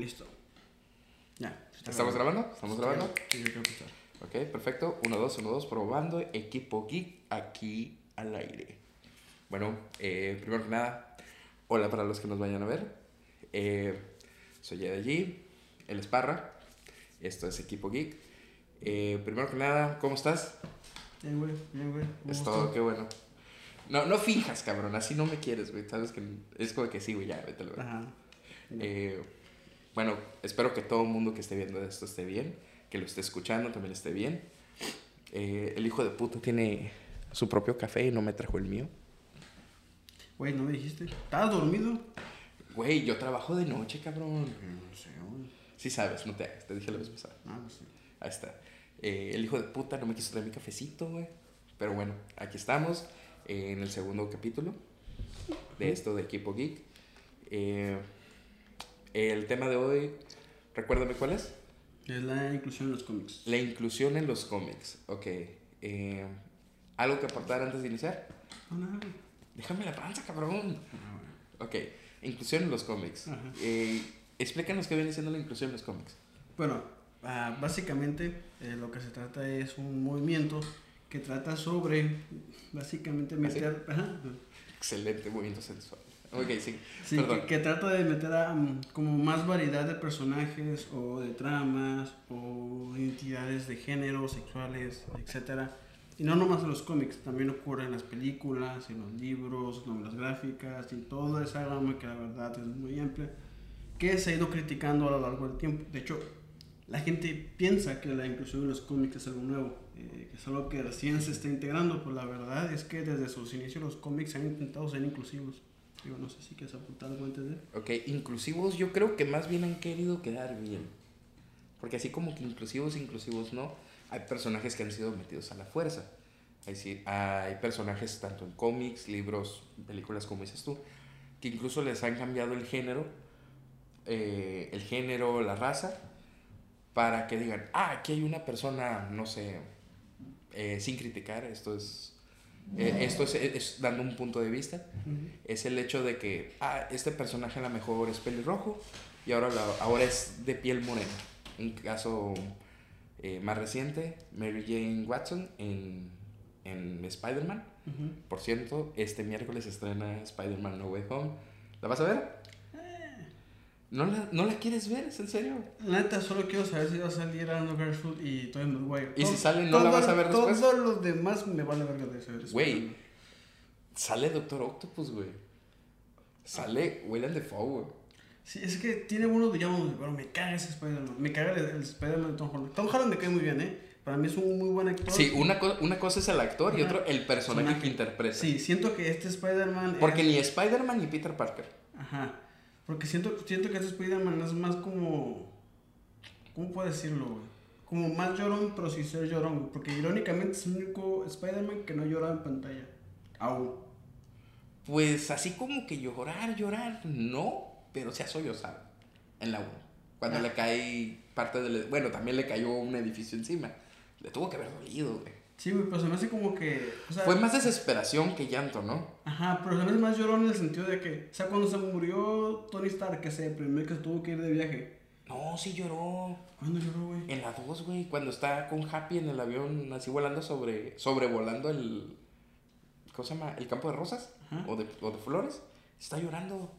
Listo. Ya. ¿Estamos grabando? ¿Estamos grabando? Sí, yo creo que está. Ok, perfecto. 1, 2, 1, 2, probando. Equipo Geek aquí al aire. Bueno, eh, primero que nada, hola para los que nos vayan a ver. Eh, soy allí, el Esparra. Esto es Equipo Geek. Eh, primero que nada, ¿cómo estás? Bien, güey, bien, güey. Es todo, qué bueno. No, no fijas, cabrón, así no me quieres, güey. Sabes que es como que sí, güey, ya, vete verga. Ajá. Eh, bueno, espero que todo el mundo que esté viendo esto esté bien, que lo esté escuchando también esté bien. Eh, el hijo de puta tiene su propio café y no me trajo el mío. Güey, ¿no me dijiste? ¿Estabas dormido? Güey, yo trabajo de noche, cabrón. No sé, güey. Sí sabes, no te hagas, te dije la vez pasada. Ah, pues sí. Ahí está. Eh, el hijo de puta no me quiso traer mi cafecito, güey. Pero bueno, aquí estamos eh, en el segundo capítulo de esto de Equipo Geek. Eh, el tema de hoy, recuérdame cuál es. Es la inclusión en los cómics. La inclusión en los cómics. Ok. eh, ¿Algo que aportar antes de iniciar? No, güey. Déjame la panza, cabrón. Ah, güey. Ok. Inclusión en los cómics. Eh, explícanos qué viene siendo la inclusión en los cómics. Bueno, ah, básicamente eh, lo que se trata es un movimiento que trata sobre, básicamente, meter... Ajá. Excelente movimiento sensual. Ok, sí. Sí, Perdón. que, que trata de meter a, mm, como más variedad de personajes o de tramas o identidades de género, sexuales, etcétera. Y no nomás en los cómics, también ocurre en las películas, en los libros, novelas gráficas y toda esa gama que la verdad es muy amplia, que se ha ido criticando a lo largo del tiempo. De hecho, la gente piensa que la inclusión en los cómics es algo nuevo, eh, que es algo que recién se está integrando, pero la verdad es que desde sus inicios los cómics han intentado ser inclusivos. Digo, no sé si quieres apuntar algo antes de... Ok, inclusivos yo creo que más bien han querido quedar bien. Porque así como que inclusivos, inclusivos no, hay personajes que han sido metidos a la fuerza. Decir, hay personajes tanto en cómics, libros, películas como dices tú, que incluso les han cambiado el género, eh, el género, la raza, para que digan, ah, aquí hay una persona, no sé, eh, sin criticar, esto es, eh, esto es, es dando un punto de vista, es el hecho de que, ah, este personaje a lo mejor es pelirrojo y ahora, la- ahora es de piel morena. Un caso eh, más reciente, Mary Jane Watson en, en Spider-Man. Por cierto, este miércoles estrena Spider-Man No Way Home. ¿La vas a ver? ¿No la, ¿No la quieres ver? ¿Es en serio? Neta, solo quiero saber si va a salir Andrew Garfield y Tobey Maguire. ¿Y si sale, no la vas a ver después? Todos los demás me vale verga de saber eso. Güey. Sale Doctor Octopus, güey. Sale William Defoe, güey. Sí, es que tiene buenos villanos, pero me caga ese Spider-Man. Me caga el, el Spider-Man de Tom Holland. Tom Holland me cae muy bien, ¿eh? Para mí es un muy buen actor. Sí, una, co- una cosa es el actor y otro el personaje Personaje. que interpreta. Sí, siento que este Spider-Man. Porque es- ni Spider-Man ni Peter Parker. Ajá. Porque siento, siento que este Spider-Man es más como. ¿Cómo puedo decirlo, güey? Como más llorón, pero sin ser llorón. Porque irónicamente es el único Spider-Man que no llora en pantalla. Aún. Pues así como que llorar, llorar, no, pero se ha sollozado en la 1. Cuando Ah. le cae parte del... Bueno, también le cayó un edificio encima. Le tuvo que haber dolido, güey. Sí, güey, pero se me hace como que. O sea, Fue más desesperación que llanto, ¿no? Ajá, pero se me hace más llorón en el sentido de que. O sea, cuando se murió Tony Stark, que se deprimió que se tuvo que ir de viaje. No, sí lloró. ¿Cuándo lloró, güey? En la 2, güey, cuando está con Happy en el avión, así volando sobre... Sobrevolando el... ¿Cómo se llama? ¿El campo de rosas? Ajá. ¿O de, o de flores? Está llorando.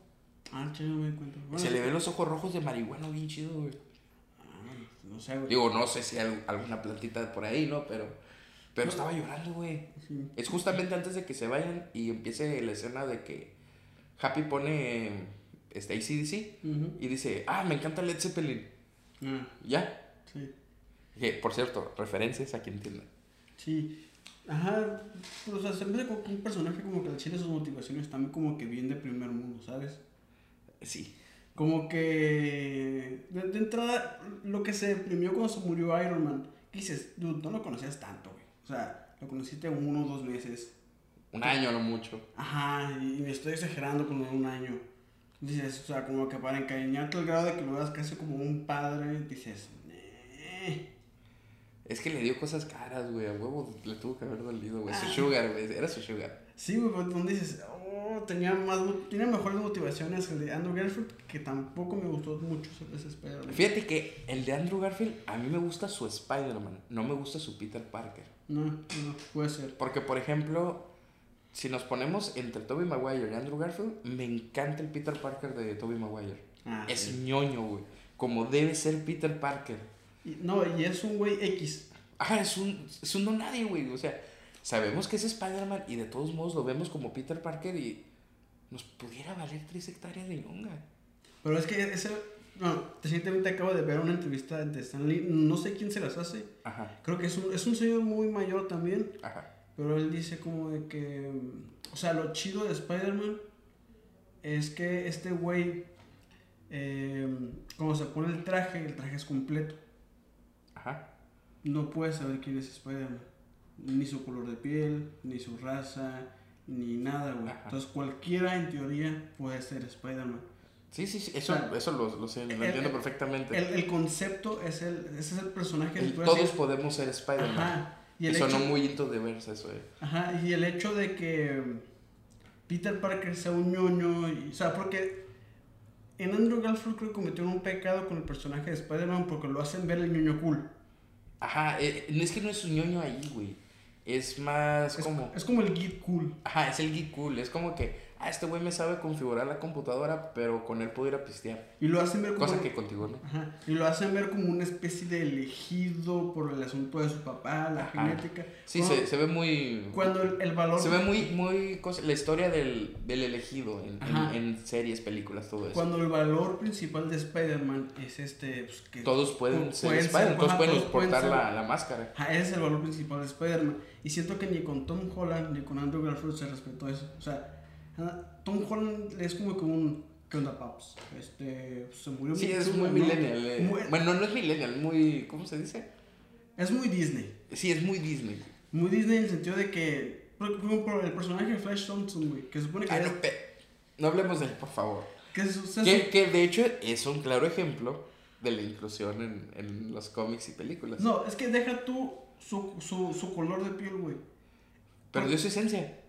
Ah, me di cuenta. Bueno, Se le ven los ojos rojos de marihuana bien chido, güey. ah, no sé, güey. Digo, no sé si hay alguna plantita por ahí, ¿no? Pero, pero estaba llorando, güey. Sí. Es justamente antes de que se vayan y empiece la escena de que Happy pone este, ACDC Ujú. y dice, ah, me encanta Led Zeppelin. Ah, ¿Ya? sí. Que, por cierto, referencias a quien entienda. Sí. Ajá, o sea, se me como que un personaje como que al chile sus motivaciones también como que bien de primer mundo, ¿sabes? Sí. Como que de, de entrada lo que se deprimió cuando se murió Iron Man, dices, dude, no lo conocías tanto, güey. O sea, lo conociste uno o dos meses. Un año, no mucho. Ajá, y me estoy exagerando con un año. Dices, o sea, como que para encariñarte al grado de que lo veas casi como un padre, dices, "Eh". Es que le dio cosas caras, güey. A huevo le tuvo que haber dolido, güey. Su Ah. sugar, güey. Era su sugar. Sí, güey, pero donde dices, oh, tenía, más, tenía mejores motivaciones el de Andrew Garfield, que tampoco me gustó mucho ese Spider-Man. Fíjate que el de Andrew Garfield, a mí me gusta su Spider-Man, no me gusta su Peter Parker. No, no, puede ser. Porque, por ejemplo, si nos ponemos entre Tobey Maguire y Andrew Garfield, me encanta el Peter Parker de Tobey Maguire. Ah, es sí. ñoño, güey. Como debe ser Peter Parker. Y- no, y es un güey X. Ajá, es un, es un no nadie, güey. O sea, sabemos que es Spider-Man y de todos modos lo vemos como Peter Parker y nos pudiera valer tres hectáreas de ñonga. Pero es que ese. No, recientemente acabo de ver una entrevista de Stan Lee. No sé quién se las hace. Ajá, Creo que es un, es un señor muy mayor también. ajá. Pero él dice como de que. O sea, lo chido de Spider-Man es que este güey. eh, cuando se pone el traje, el traje es completo. Ajá. No puedes saber quién es Spider-Man. Ni su color de piel, ni su raza, ni nada, güey. Ajá. Entonces cualquiera en teoría puede ser Spider-Man. Sí, sí, sí. Eso, O sea, eso lo, lo sé, lo el- entiendo perfectamente. El, el concepto es el, ese es el personaje. El todos podemos ser Spider-Man. Y el, hecho, muy into de verse eso, eh. ajá, y el hecho de que Peter Parker sea un ñoño, y, o sea, porque en Andrew Garfield creo que cometieron un pecado con el personaje de Spider-Man porque lo hacen ver el ñoño cool. Ajá, eh, no es que no es un ñoño ahí, güey. Es más Es como. es como el geek cool. Ajá, es el geek cool. Es como que, ah, este güey me sabe configurar la computadora, pero con él puedo ir a pistear. Y lo hacen ver como... Cosa que contigo no. Ajá, y lo hacen ver como una especie de elegido por el asunto de su papá, la Ajá. genética. Sí, cuando, se, se ve muy. cuando el, el valor... Se ve muy, muy. cosa- la historia del, del elegido en, en- series, películas, todo eso. Cuando el valor principal de Spider-Man es este... Pues, que Todos pueden ser Spider-Man, todos pueden todos pueden portar ser. la, la máscara. Ajá, ese es el valor principal de Spider-Man. Y siento que ni con Tom Holland ni con Andrew Garfield se respetó eso. O sea, Tom Holland es como que un... ¿Qué onda, paps? Este... Se murió Sí, mi es muy ¿no? millennial. eh. Muy- Bueno, no es millennial, muy. ¿Cómo se dice? Es muy Disney. Sí, es muy Disney. Muy Disney en el sentido de que... Por el personaje de Flash Thompson, güey, que supone que Ah, no, no hablemos de él, por favor. Que Que, que de hecho es un claro ejemplo de la inclusión en, en los cómics y películas. No, es que deja tú su, su, su color de piel, güey. Perdió su esencia.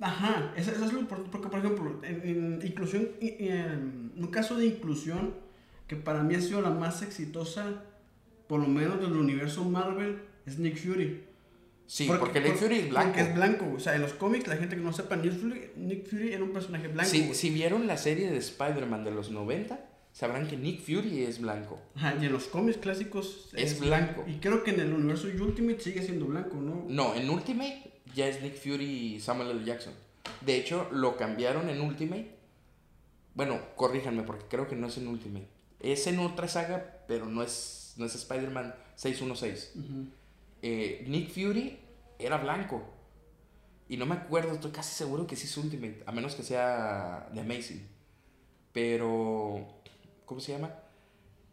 Ajá, eso, eso es lo importante. Porque, por ejemplo, en, en inclusión, y en un caso de inclusión que para mí ha sido la más exitosa, por lo menos del universo Marvel, es Nick Fury. Sí, porque, Nick Fury es blanco. Porque es blanco. O sea, en los cómics, la gente que no sepa, Nick Fury, Nick Fury era un personaje blanco. Si, güey. si vieron la serie de Spider-Man de los 90, sabrán que Nick Fury es blanco. Ajá, y en los cómics clásicos Es blanco. Y creo que en el universo Ultimate sigue siendo blanco, ¿no? No, en Ultimate ya es Nick Fury y Samuel L. Jackson. De hecho, lo cambiaron en Ultimate. Bueno, corríjanme porque creo que no es en Ultimate. Es en otra saga, pero no es, no es Spider-Man 616. Ujú. Eh, Nick Fury era blanco. Y no me acuerdo, estoy casi seguro que sí es Ultimate, a menos que sea The Amazing. Pero, ¿cómo se llama?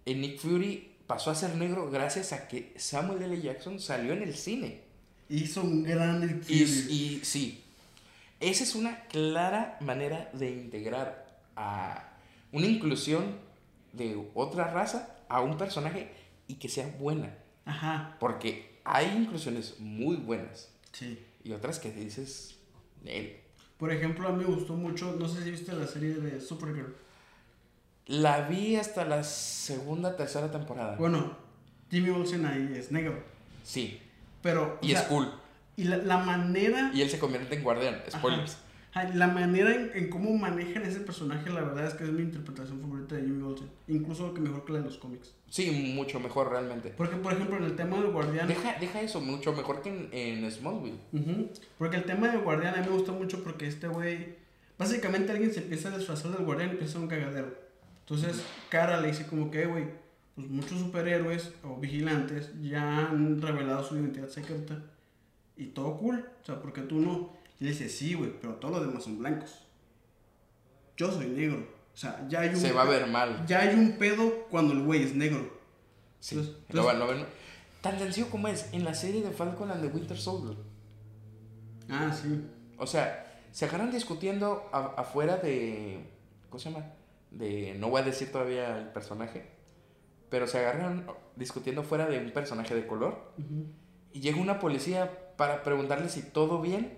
En Nick Fury pasó a ser negro gracias a que Samuel L. Jackson salió en el cine. Hizo un gran Nick Y, y sí, esa es una clara manera de integrar a una inclusión de otra raza a un personaje y que sea buena. Ajá, Porque hay inclusiones muy buenas sí. y otras que dices, "Nel". Por ejemplo, a mí me gustó mucho, no sé si viste la serie de Supergirl. La vi hasta la segunda, tercera temporada. Bueno, Jimmy Olsen ahí es negro. Sí, Pero. o y es sea, cool. Y la, la manera. Y él se convierte en guardián, spoilers. Ajá, La manera en, en cómo manejan ese personaje, la verdad es que es mi interpretación favorita de Jimmy Olsen. Incluso que mejor que la de los cómics. Sí, mucho mejor realmente. Porque, por ejemplo, en el tema del guardián. Deja, deja eso, mucho mejor que en, en Smallville. Ujú. Porque el tema del guardián a mí me gusta mucho porque este güey. Básicamente alguien se empieza a disfrazar del guardián y empieza a ser un cagadero. Entonces, Cara le dice como que, "Eh, güey, pues muchos superhéroes o vigilantes ya han revelado su identidad secreta. Y todo cool. O sea, porque tú no. Y le dice, sí, güey, pero todos los demás son blancos. Yo soy negro. O sea, ya hay un. Se va a ver mal. Ya hay un pedo cuando el güey es negro. Sí, Entonces- lo van- lo ven- Tan sencillo como es en la serie de Falcon and the Winter Soldier. Ah, sí. O sea, se agarran discutiendo a- afuera de. ¿Cómo se llama? De. No voy a decir todavía el personaje. Pero se agarran discutiendo fuera de un personaje de color. Y llega una policía para preguntarle si todo bien.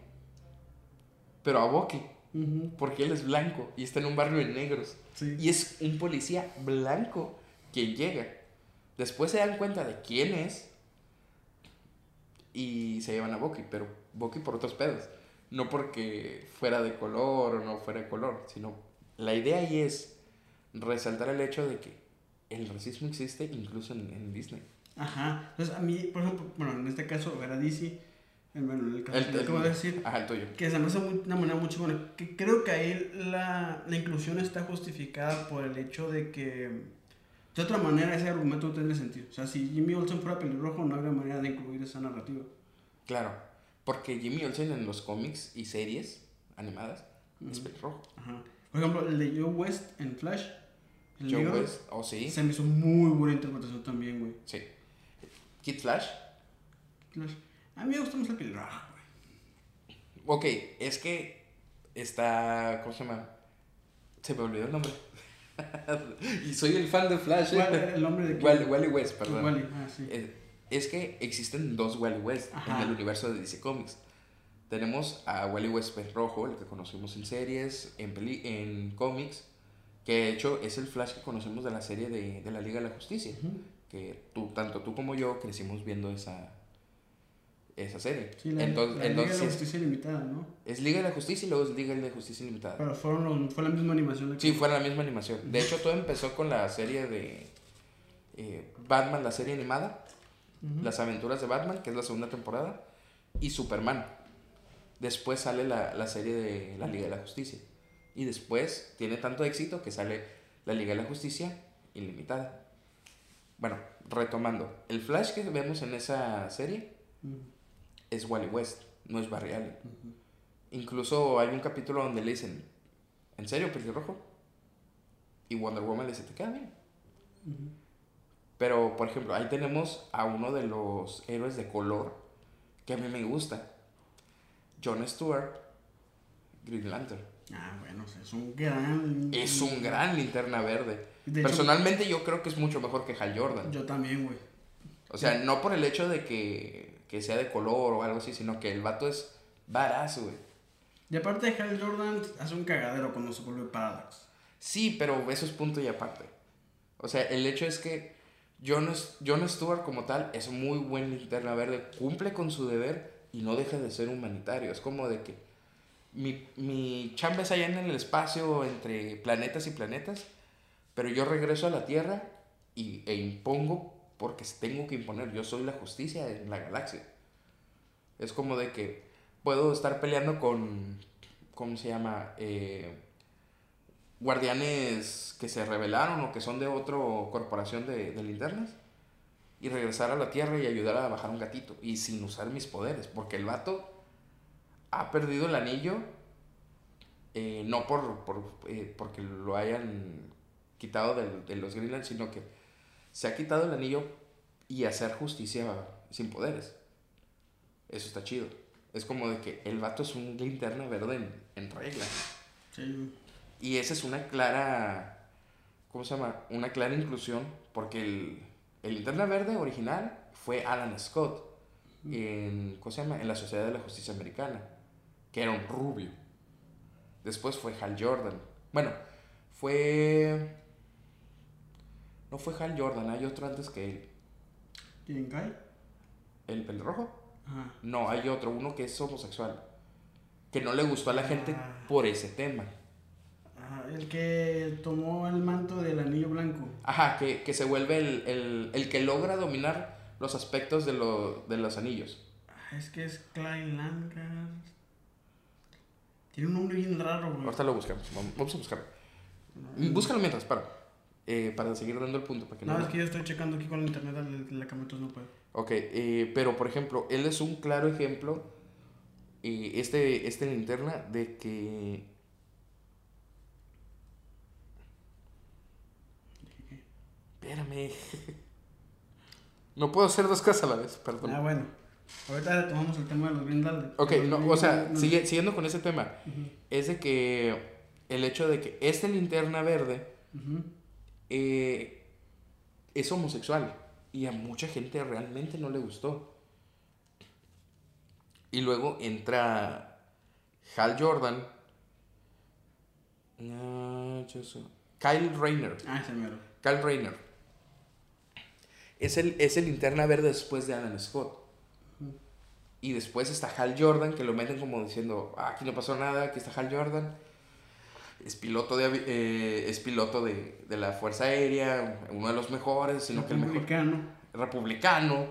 Pero a Bucky. Ujú. Porque él es blanco y está en un barrio de negros. Sí. Y es un policía blanco quien llega. Después se dan cuenta de quién es y se llevan a Bucky, pero Bucky por otros pedos. No porque fuera de color o no fuera de color, sino la idea ahí es resaltar el hecho de que el racismo existe incluso en, en Disney. Ajá. Entonces, a mí, por ejemplo, bueno, en este caso, ver a DC, en, bueno, en el caso El- que acabo de decir, Ajá, el tuyo. que se me hace una manera muy chingona. Que creo que ahí la, la inclusión está justificada por el hecho de que de otra manera ese argumento no tendría sentido. O sea, si Jimmy Olsen fuera pelirrojo, no habría manera de incluir esa narrativa. Claro, porque Jimmy Olsen en los cómics y series animadas es Ujú. pelirrojo. Ajá. Por ejemplo, el de Joe West en Flash. El Joe negro, West, oh sí, Se me hizo muy buena interpretación también, güey. sí. Kid Flash, Flash. A mí me gusta más el pelirrojo, güey. ok, es que está, ¿cómo se llama? Se me olvidó el nombre. y soy el fan de Flash. ¿Cuál ¿eh? el nombre de quién? Wally, Wally West, perdón. Wally, ah, sí. Es, es que existen dos Wally West Ajá. en el universo de DC Comics. Tenemos a Wally West rojo, el que conocemos en series, en, peli en cómics, que de hecho es el Flash que conocemos de la serie de, de la Liga de la Justicia. Que tú, tanto tú como yo crecimos viendo esa, esa serie. Sí, la, entonces, la Liga de la Justicia Limitada, ¿no? es Liga de la Justicia y luego es Liga de Justicia Limitada. Pero fueron fue la misma animación. la que- Sí, fue la misma animación. De hecho, todo empezó con la serie de eh, Batman, la serie animada. Las aventuras de Batman, que es la segunda temporada, y Superman. Después sale la, la serie de la Liga de la Justicia. Y después tiene tanto éxito que sale la Liga de la Justicia ilimitada. Bueno, retomando. El Flash que vemos en esa serie es Wally West, no es Barry Allen. Incluso hay un capítulo donde le dicen, ¿en serio, pelirrojo? Y Wonder Woman le dice, ¿te queda bien? Pero, por ejemplo, ahí tenemos a uno de los héroes de color que a mí me gusta. John Stewart, Green Lantern. Ah, bueno, es un gran. Es un gran linterna verde. De hecho, Personalmente yo creo que es mucho mejor que Hal Jordan. Yo también, güey. O sea, no por el hecho de que, que sea de color o algo así, sino que el vato es barazo, güey. Y aparte, Hal Jordan hace un cagadero cuando se vuelve Paradox. Sí, pero eso es punto y aparte. O sea, el hecho es que John, John Stewart como tal es muy buen linterna verde, cumple con su deber y no deja de ser humanitario. Es como de que mi, mi chamba es allá en el espacio entre planetas y planetas, pero yo regreso a la Tierra y, e impongo porque tengo que imponer. Yo soy la justicia en la galaxia. Es como de que puedo estar peleando con, ¿cómo se llama? Eh, guardianes que se rebelaron o que son de otra corporación de, de linternas y regresar a la Tierra y ayudar a bajar un gatito y sin usar mis poderes, porque el vato ha perdido el anillo eh, no por, por, eh, porque lo hayan quitado del- de, los Greenland, sino que se ha quitado el anillo y hacer justicia sin poderes. Eso está chido. Es como de que el vato es un linterna verde en, en regla. Sí. Y esa es una clara, ¿cómo se llama? Una clara inclusión, porque el, el linterna verde original fue Alan Scott en, ¿cómo se llama? En la Sociedad de la Justicia Americana, que era un rubio. Después fue Hal Jordan. Bueno, fue... No fue Hal Jordan, hay otro antes que él. ¿Quién cae? ¿El pelirrojo? Ajá. No, hay otro, uno que es homosexual. Que no le gustó a la gente Ah. por ese tema. Ajá, El que tomó el manto del anillo blanco. Ajá, que, que se vuelve el, el, el que logra dominar los aspectos de, lo, de los anillos. Ah, Es que es Klein Langar. Tiene un nombre bien raro, güey. Ahorita lo buscamos, vamos a buscarlo. No, Búscalo mientras, para. eh, para seguir dando el punto. Para que no, No, es que yo estoy checando aquí con la internet la entonces no puedo. Ok, eh, pero por ejemplo, él es un claro ejemplo, eh, este, este linterna, de que... Espérame. No puedo hacer dos cosas a la vez, perdón. Ah, bueno. Ahorita retomamos el tema de los Green. Ok, no, o sea, sigue, siguiendo con ese tema, es de que el hecho de que este linterna verde eh, es homosexual y a mucha gente realmente no le gustó. Y luego entra Hal Jordan yo. Kyle Rayner. Ah, ese mero. Kyle Rayner. Es el, es el linterna verde después de Alan Scott. Y después está Hal Jordan, que lo meten como diciendo, "Ah, aquí no pasó nada, aquí está Hal Jordan. Es piloto de, eh, es piloto de, de la Fuerza Aérea, uno de los mejores, sino que el mejor Republicano. republicano.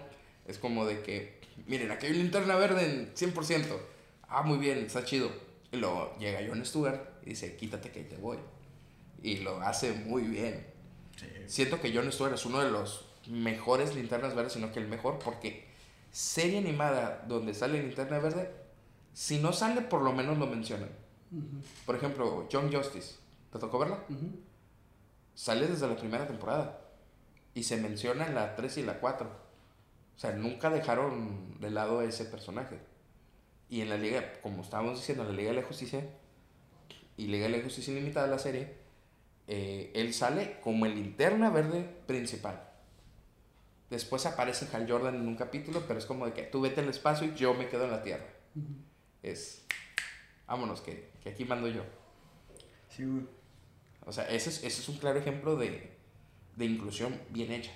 Es como de que, miren, aquí hay una linterna verde en 100%. Ah, muy bien, está chido. Y luego llega Jon Stewart y dice, quítate que ahí te voy. Y lo hace muy bien. Sí. Siento que Jon Stewart es uno de los mejores linternas verdes, sino que el mejor, porque serie animada donde sale linterna verde, si no sale, por lo menos lo mencionan. Por ejemplo, John Justice. ¿Te tocó verla? Sale desde la primera temporada. Y se menciona en la 3 y la 4. O sea, nunca dejaron de lado a ese personaje. Y en la Liga, como estábamos diciendo, en la Liga de la Justicia y Liga de la Justicia Ilimitada, la serie, eh, él sale como el linterna verde principal. Después aparece Hal Jordan en un capítulo, pero es como de que tú vete al espacio y yo me quedo en la Tierra. Es, vámonos, que, que aquí mando yo. Sí, güey. O sea, ese es, ese es un claro ejemplo de, de inclusión bien hecha.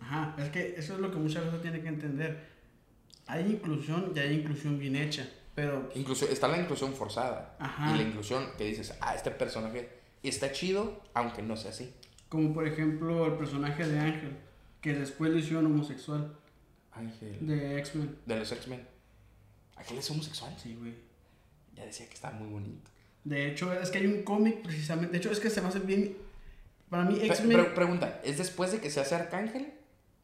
Ajá, es que eso es lo que muchas veces tiene que entender. Hay inclusión y hay inclusión bien hecha, pero Incluso está la inclusión forzada. Ajá. Y la inclusión que dices, ah, este personaje está chido, aunque no sea así. como por ejemplo el personaje de Ángel, que después lo hicieron homosexual, Ángel. de X-Men. De los X-Men. ¿Aquel es homosexual? Sí, güey. Ya decía que está muy bonito. De hecho, es que hay un cómic precisamente. De hecho, es que se me hace bien. Para mí, X-Men. pre- pregunta, ¿es después de que se hace Arcángel?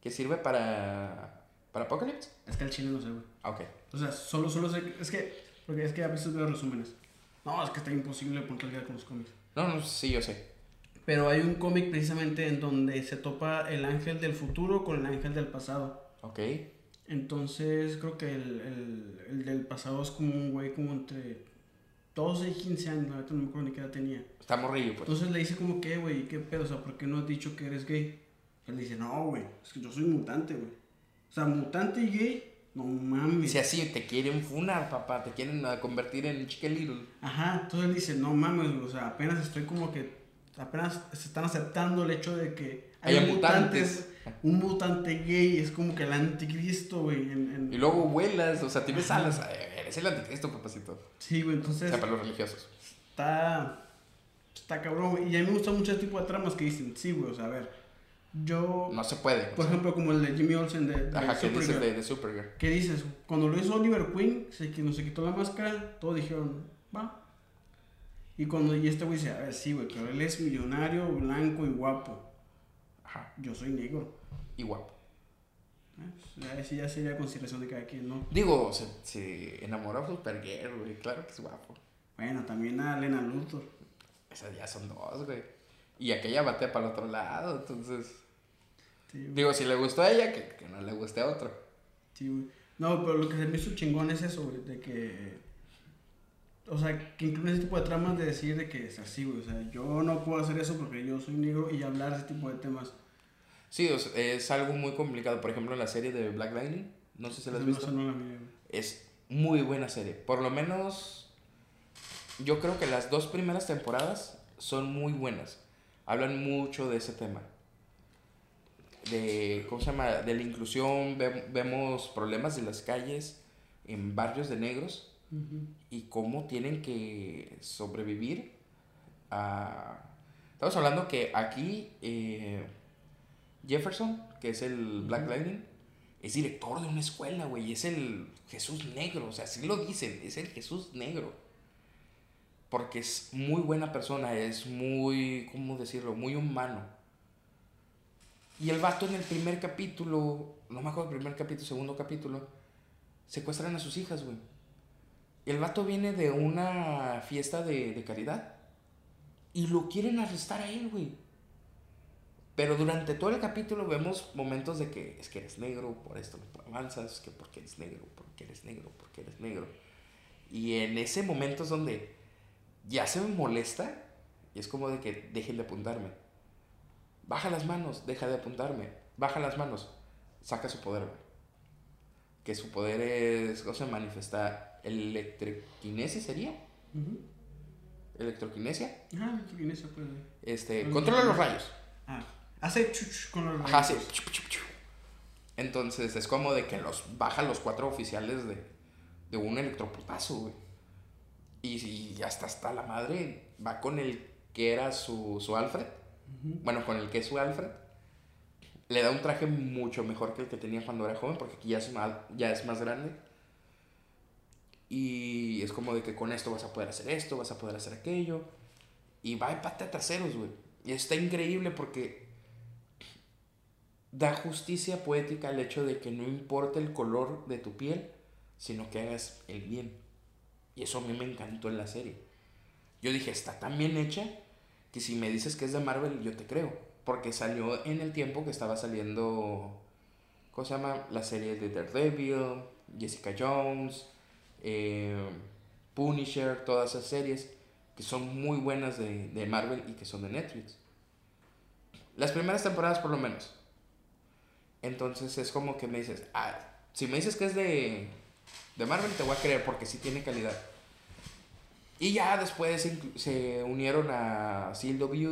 ¿Que sirve para, para Apocalypse? Es que al chile no sé, güey. Ah, ok. O sea, solo, solo sé. Es que. Porque es que a veces veo resúmenes. No, es que está imposible día con los cómics. No, no, sí, yo sé. Pero hay un cómic precisamente en donde se topa el ángel del futuro con el ángel del pasado. Ok. Entonces, creo que el, el, el del pasado es como un güey como entre 12 y 15 años. Verdad no me acuerdo ni qué edad tenía. Está morrillo, pues. Entonces le dice como que, güey, ¿qué pedo? O sea, ¿por qué no has dicho que eres gay? Él dice, no, güey, es que yo soy mutante, güey. O sea, mutante y gay, no mames. Si así te quieren funar, papá, te quieren convertir en Little. Ajá, entonces él dice, no mames, güey, o sea, apenas estoy como que, apenas se están aceptando el hecho de que hay mutantes. Un mutante gay es como que el anticristo, güey. En, en- Y luego vuelas, o sea, tienes alas. Eres el anticristo, papacito. Sí, güey, O entonces sea, para los religiosos. está, está cabrón, güey. Y a mí me gusta mucho ese tipo de tramas que dicen, sí, güey, o sea, a ver, yo, No se puede. o por sea. ejemplo, como el de Jimmy Olsen de, de Ajá, que dices de, de Supergirl. ¿Qué dices? Cuando lo hizo Oliver Queen, se, que se quitó la máscara, todos dijeron. Y cuando y este güey dice, a ver, sí, güey, pero él es millonario, blanco y guapo. Ajá. Yo soy negro. Y guapo. Eh, pues, ya sería consideración de cada quien, ¿no? Digo, se, se enamoró a Supergirl, güey. Claro que es guapo. Bueno, también a Lena Luthor. Esas ya son dos, güey. Y aquella batea para el otro lado, entonces. Sí. Digo, si le gustó a ella, que, que no le guste a otro. Sí, güey. No, pero lo que se me hizo chingón es eso, güey, de que... O sea, que incluye ese tipo de tramas de decir de que es así, güey. O sea, yo no puedo hacer eso porque yo soy negro y hablar de ese tipo de temas. Sí, o sea, es algo muy complicado. Por ejemplo, en la serie de Black Lightning, no sé si la has No, visto. no la miré. Es muy buena serie. Por lo menos, yo creo que las dos primeras temporadas son muy buenas. Hablan mucho de ese tema. De, ¿cómo se llama? De la inclusión, ve- vemos problemas de las calles en barrios de negros Y cómo tienen que sobrevivir a... Estamos hablando que aquí eh, Jefferson, que es el Black. Lightning, es director de una escuela, güey, y es el Jesús negro, o sea, así lo dicen, es el Jesús negro. Porque es muy buena persona, es muy, ¿cómo decirlo? Muy humano. Y el vato en el primer capítulo, no me acuerdo el primer capítulo, segundo capítulo, secuestran a sus hijas, güey. El vato viene de una fiesta de, de caridad y lo quieren arrestar a él, güey. Pero durante todo el capítulo vemos momentos de que es que eres negro, por esto no avanzas, que porque eres negro, porque eres negro, porque eres negro. Y en ese momento es donde ya se me molesta y es como de que dejen de apuntarme. Baja las manos, deja de apuntarme. Baja las manos, saca su poder. Que su poder es, o sea, manifiesta electroquinesis sería. Ujú. electroquinesia. Ajá, electroquinesia puede. Este, controla los rayos. Ah, hace chuch con los Ajá, rayos. Chup, chup, chup. Entonces es como de que los baja los cuatro oficiales de, de un electroputazo, güey. Y, y hasta hasta la madre va con el que era su, su Alfred. Bueno, con el que es su Alfred. Le da un traje mucho mejor que el que tenía cuando era joven, porque aquí ya es más, ya es más grande. Y es como de que con esto vas a poder hacer esto, vas a poder hacer aquello. Y va de pata a traseros, güey. Y está increíble porque da justicia poética al hecho de que no importa el color de tu piel, sino que hagas el bien. Y eso a mí me encantó en la serie. Yo dije, está tan bien hecha que si me dices que es de Marvel, yo te creo. Porque salió en el tiempo que estaba saliendo, ¿cómo se llama? La serie de Daredevil, Jessica Jones, eh, Punisher, todas esas series que son muy buenas de, de Marvel y que son de Netflix. Las primeras temporadas por lo menos. Entonces es como que me dices, ah, si me dices que es de, de Marvel, te voy a creer porque sí tiene calidad. Y ya después se, se unieron a CW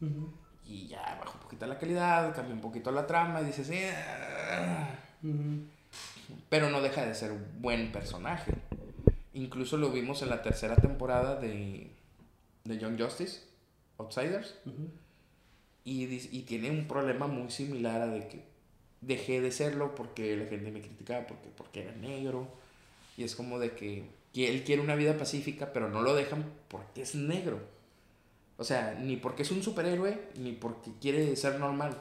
Ujú. y ya bajó un poquito la calidad, cambió un poquito la trama y dices, "Eh, ah". Pero no deja de ser un buen personaje. Incluso lo vimos en la tercera temporada de, de Young Justice, Outsiders. Ujú. Y, dis- y tiene un problema muy similar a de que dejé de serlo porque la gente me criticaba porque, porque era negro. Y es como de que, que él quiere una vida pacífica, pero no lo dejan porque es negro. O sea, ni porque es un superhéroe, ni porque quiere ser normal.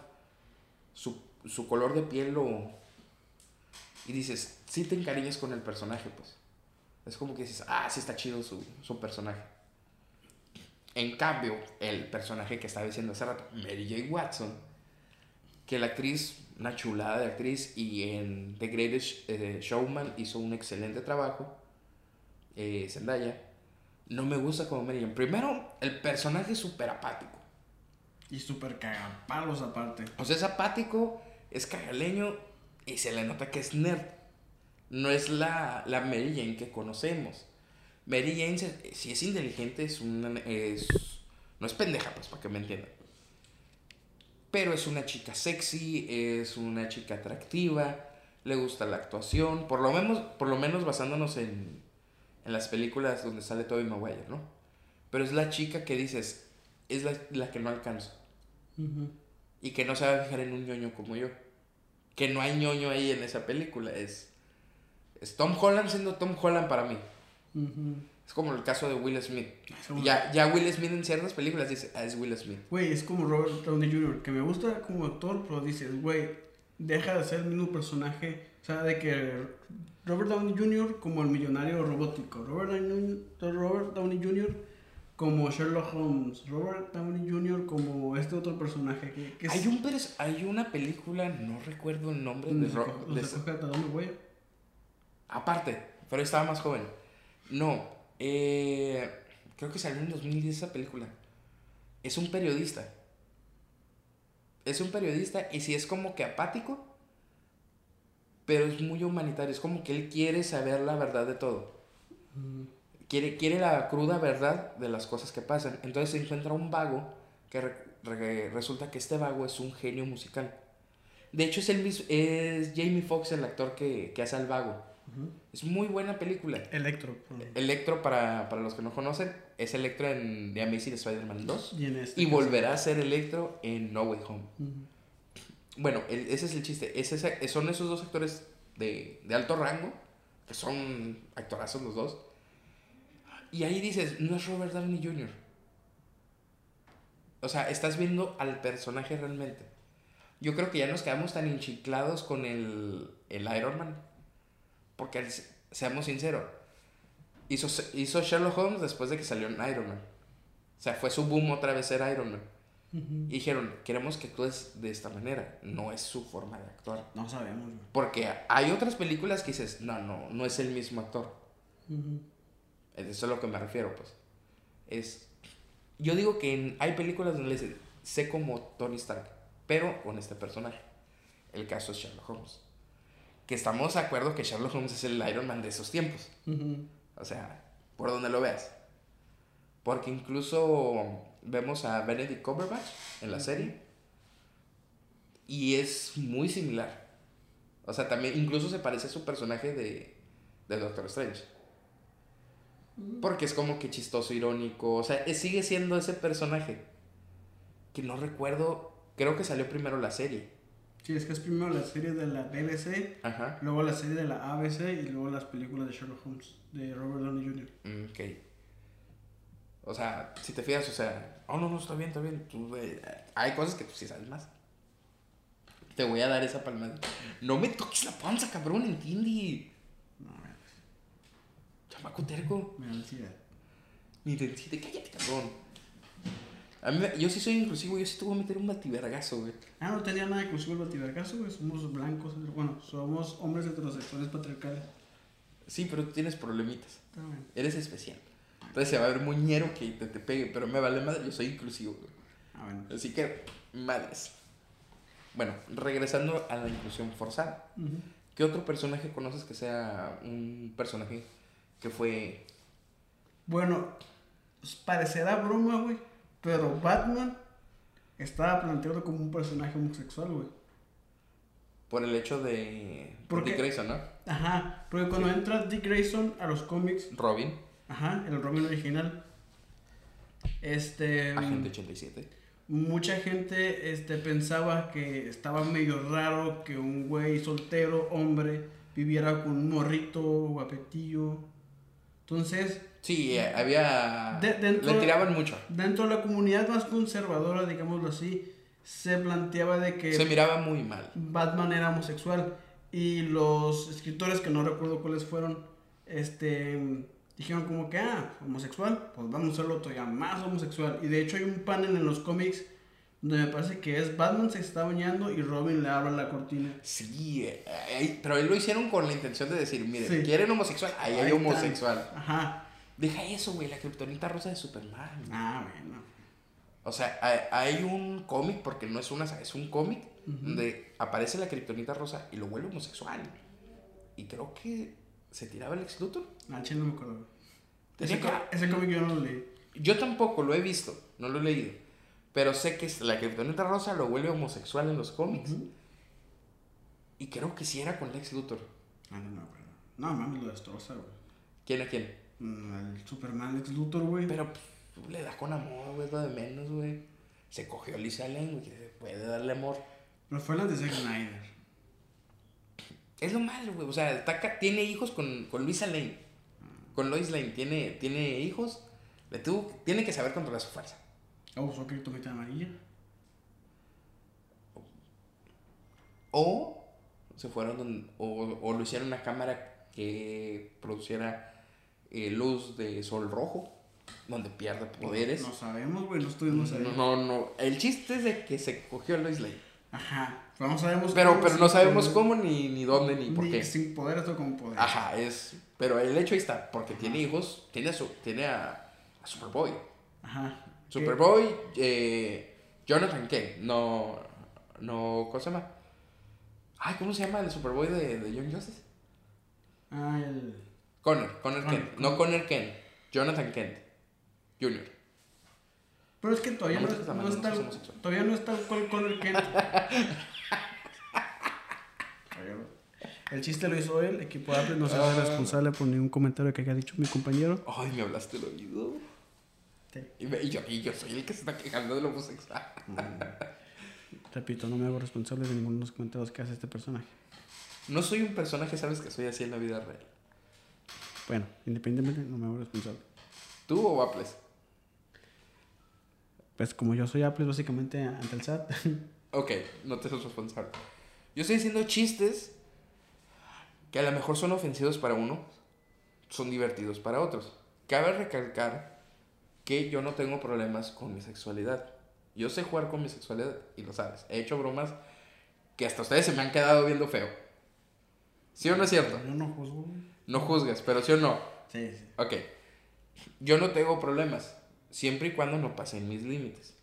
Su, su color de piel lo... Y dices, sí te encariñas con el personaje, pues. Es como que dices, ah, sí está chido su, su personaje. En cambio, el personaje que estaba diciendo hace rato, Mary J. Watson, que la actriz, una chulada de actriz, y en The Greatest eh, Showman hizo un excelente trabajo, eh, Zendaya, no me gusta como Mary Jane. Primero, el personaje es súper apático. Y súper cagapalos aparte. O sea, es apático, es cagaleño y se le nota que es nerd. No es la, la Mary Jane que conocemos. Mary Jane, si es inteligente, es una. Es, no es pendeja, pues, para que me entiendan. Pero es una chica sexy, es una chica atractiva, le gusta la actuación, por lo menos, por lo menos basándonos en, en las películas donde sale Tobey Maguire, ¿no? Pero es la chica que dices, es la, la que no alcanza. Y que no se va a fijar en un ñoño como yo. Que no hay ñoño ahí en esa película. Es, es Tom Holland siendo Tom Holland para mí. Es como el caso de Will Smith. Como- Ya, ya Will Smith en ciertas películas dice, ah, es Will Smith. Güey, es como Robert Downey Jr., que me gusta como actor, pero dices, güey, deja de ser el mismo personaje. O sea, de que Robert Downey Jr. como el millonario robótico, Robert Downey, Robert Downey Jr. como Sherlock Holmes, Robert Downey Jr. como este otro personaje que, que es... Hay, un, pers- hay una película, no recuerdo el nombre de, Ro- de. Aparte, pero estaba más joven. No, eh, creo que salió en 2010 esa película. Es un periodista. Es un periodista y si es como que apático, pero es muy humanitario. Es como que él quiere saber la verdad de todo. Quiere, quiere la cruda verdad de las cosas que pasan. Entonces se encuentra un vago que re- re- resulta que este vago es un genio musical. De hecho, es, el es Jamie Foxx el actor que, que hace al vago. Es muy buena película. Electro. Electro, para, para los que no conocen, es Electro en The Amazing Spider-Man 2. Y, en este Y volverá a ser Electro en No Way Home. Bueno, el- ese es el chiste. Es ese- son esos dos actores de, de alto rango, que son actorazos los dos. Y ahí dices, no es Robert Downey Jr. O sea, estás viendo al personaje realmente. Yo creo que ya nos quedamos tan enchiclados con el, el Iron Man. Porque, seamos sinceros, hizo, hizo Sherlock Holmes después de que salió en Iron Man. O sea, fue su boom otra vez ser Iron Man. Y dijeron, queremos que actúes de esta manera. No es su forma de actuar. No sabemos. Porque hay otras películas que dices, no, no, no es el mismo actor. Ujú. Eso es a lo que me refiero, pues. Es... Yo digo que en- hay películas donde le dicen, sé como Tony Stark, pero con este personaje. El caso es Sherlock Holmes. Que estamos de acuerdo que Sherlock Holmes es el Iron Man de esos tiempos. O sea, por donde lo veas. Porque incluso vemos a Benedict Cumberbatch en la serie. Y es muy similar. O sea, también incluso se parece a su personaje de, de Doctor Strange. Porque es como que chistoso, irónico. O sea, sigue siendo ese personaje. Que no recuerdo. Creo que salió primero la serie. Sí, es que es primero la serie de la BBC, Ajá. luego la serie de la ABC y luego las películas de Sherlock Holmes de Robert Downey Jr. Mm, Ok. O sea, si te fijas, o sea, oh no, no, está bien, está bien. Tú, eh, hay cosas que tú sí sabes más. Te voy a dar esa palmada. No me toques la panza, cabrón, entiende. Chamaco terco. me da ansiedad. Mi dentita, cállate, cabrón. A mí, yo sí soy inclusivo, yo sí te voy a meter un bativergazo, güey. Ah, no tenía nada usar el bativergazo, güey. Somos blancos, bueno, somos hombres heterosexuales patriarcales. Sí, pero tú tienes problemitas. Eres especial. Entonces se va a ver muñero que te, te pegue, pero me vale madre, yo soy inclusivo, güey. Ah, bueno. Así que, madres. Bueno, regresando a la inclusión forzada. ¿Qué otro personaje conoces que sea un personaje que fue... Bueno, pues, parecerá broma, güey, pero Batman estaba planteado como un personaje homosexual, güey. por el hecho de... ¿Por Dick? Grayson, ¿no? Ajá, porque cuando Sí. entra Dick Grayson a los cómics, Robin, ajá, el Robin original, este... Agente 87. Mucha gente este, pensaba que estaba medio raro que un güey soltero, hombre, viviera con un morrito guapetillo. Entonces, Sí, eh, había... De- dentro- Le tiraban mucho. dentro de la comunidad más conservadora, digámoslo así, se planteaba de que Se miraba muy mal. Batman era homosexual y los escritores que no recuerdo cuáles fueron, este, dijeron como que, ah, homosexual, pues vamos a hacerlo todavía más homosexual. Y de hecho hay un panel en los cómics donde me parece que es Batman se está bañando y Robin le abre la cortina. Sí, eh, eh, pero él lo hicieron con la intención de decir, miren, Sí. ¿quieren homosexual? Ahí hay Ahí está. homosexual. Ajá. Deja eso, güey, la kriptonita rosa de Superman. Ah, bueno. O sea, hay, hay un cómic, porque no es una es un cómic, donde aparece la kriptonita rosa y lo vuelve homosexual. Y creo que se tiraba el ex Luthor. Ah, no me acuerdo. Que- ese cómic yo no lo leí. Yo tampoco lo he visto, no lo he leído. Pero sé que la kriptonita rosa lo vuelve homosexual en los cómics. Y creo que sí era con Lex Luthor. Ah, no me acuerdo. No, mames, lo destroza, güey. ¿Quién a quién? Mm, El Superman Lex Luthor, güey. Pero pues, le da con amor, güey, es lo de menos, güey. Se cogió a Lisa Lane, güey, que se puede darle amor. Pero fue la de Zack Snyder. Es lo malo, güey. O sea, está ca- tiene hijos con, con Luisa Lane. Con Lois Lane. Tiene, tiene hijos. Le tuvo, tiene que saber controlar su fuerza. Ah, usó criptonita amarilla. O se fueron o, o lo hicieron una cámara que produciera eh, luz de sol rojo. Donde pierde poderes. No sabemos, güey, no estuvimos ahí. No, no, no. El chiste es de que se cogió a Lois Lane. Ajá. Pero no sabemos Pero, cómo, pero no sabemos cómo, ni, ni dónde, ni por qué. Sin poder, esto con poder. Ajá, es. Pero el hecho ahí está, porque tiene hijos, tiene a, su, tiene a, a Superboy. Ajá. Superboy, eh, Jonathan Kent, no, no, ¿cómo se llama? Ay, ¿cómo se llama el Superboy de, de Young Justice? Ah, el. Connor, Connor Connor, Kent, no Connor Kent, Jonathan Kent, Jr. Pero es que todavía No está. todavía no está con, con el Kent. El chiste lo hizo él, equipo de Apple no se hace Ah. responsable por ningún comentario que haya dicho mi compañero. Ay, me hablaste el oído. Sí. Y, me- y yo, y yo soy el que se está quejando de lo homosexual. Repito, no me hago responsable de ninguno de los comentarios que hace este personaje. No soy un personaje, sabes que soy así en la vida real. Bueno, independientemente, no me hago responsable. ¿Tú o Apples? Pues como yo soy Apple, básicamente ante el SAT. Ok, no te sos responsable. Yo estoy diciendo chistes que a lo mejor son ofensivos para uno, son divertidos para otros. Cabe recalcar que yo no tengo problemas con mi sexualidad. Yo sé jugar con mi sexualidad y lo sabes. He hecho bromas que hasta ustedes se me han quedado viendo feo. ¿Sí o no es cierto? Yo no juzgo. No juzgues, pero sí o no. Sí, sí. Ok. Yo no tengo problemas, siempre y cuando no pasen mis límites.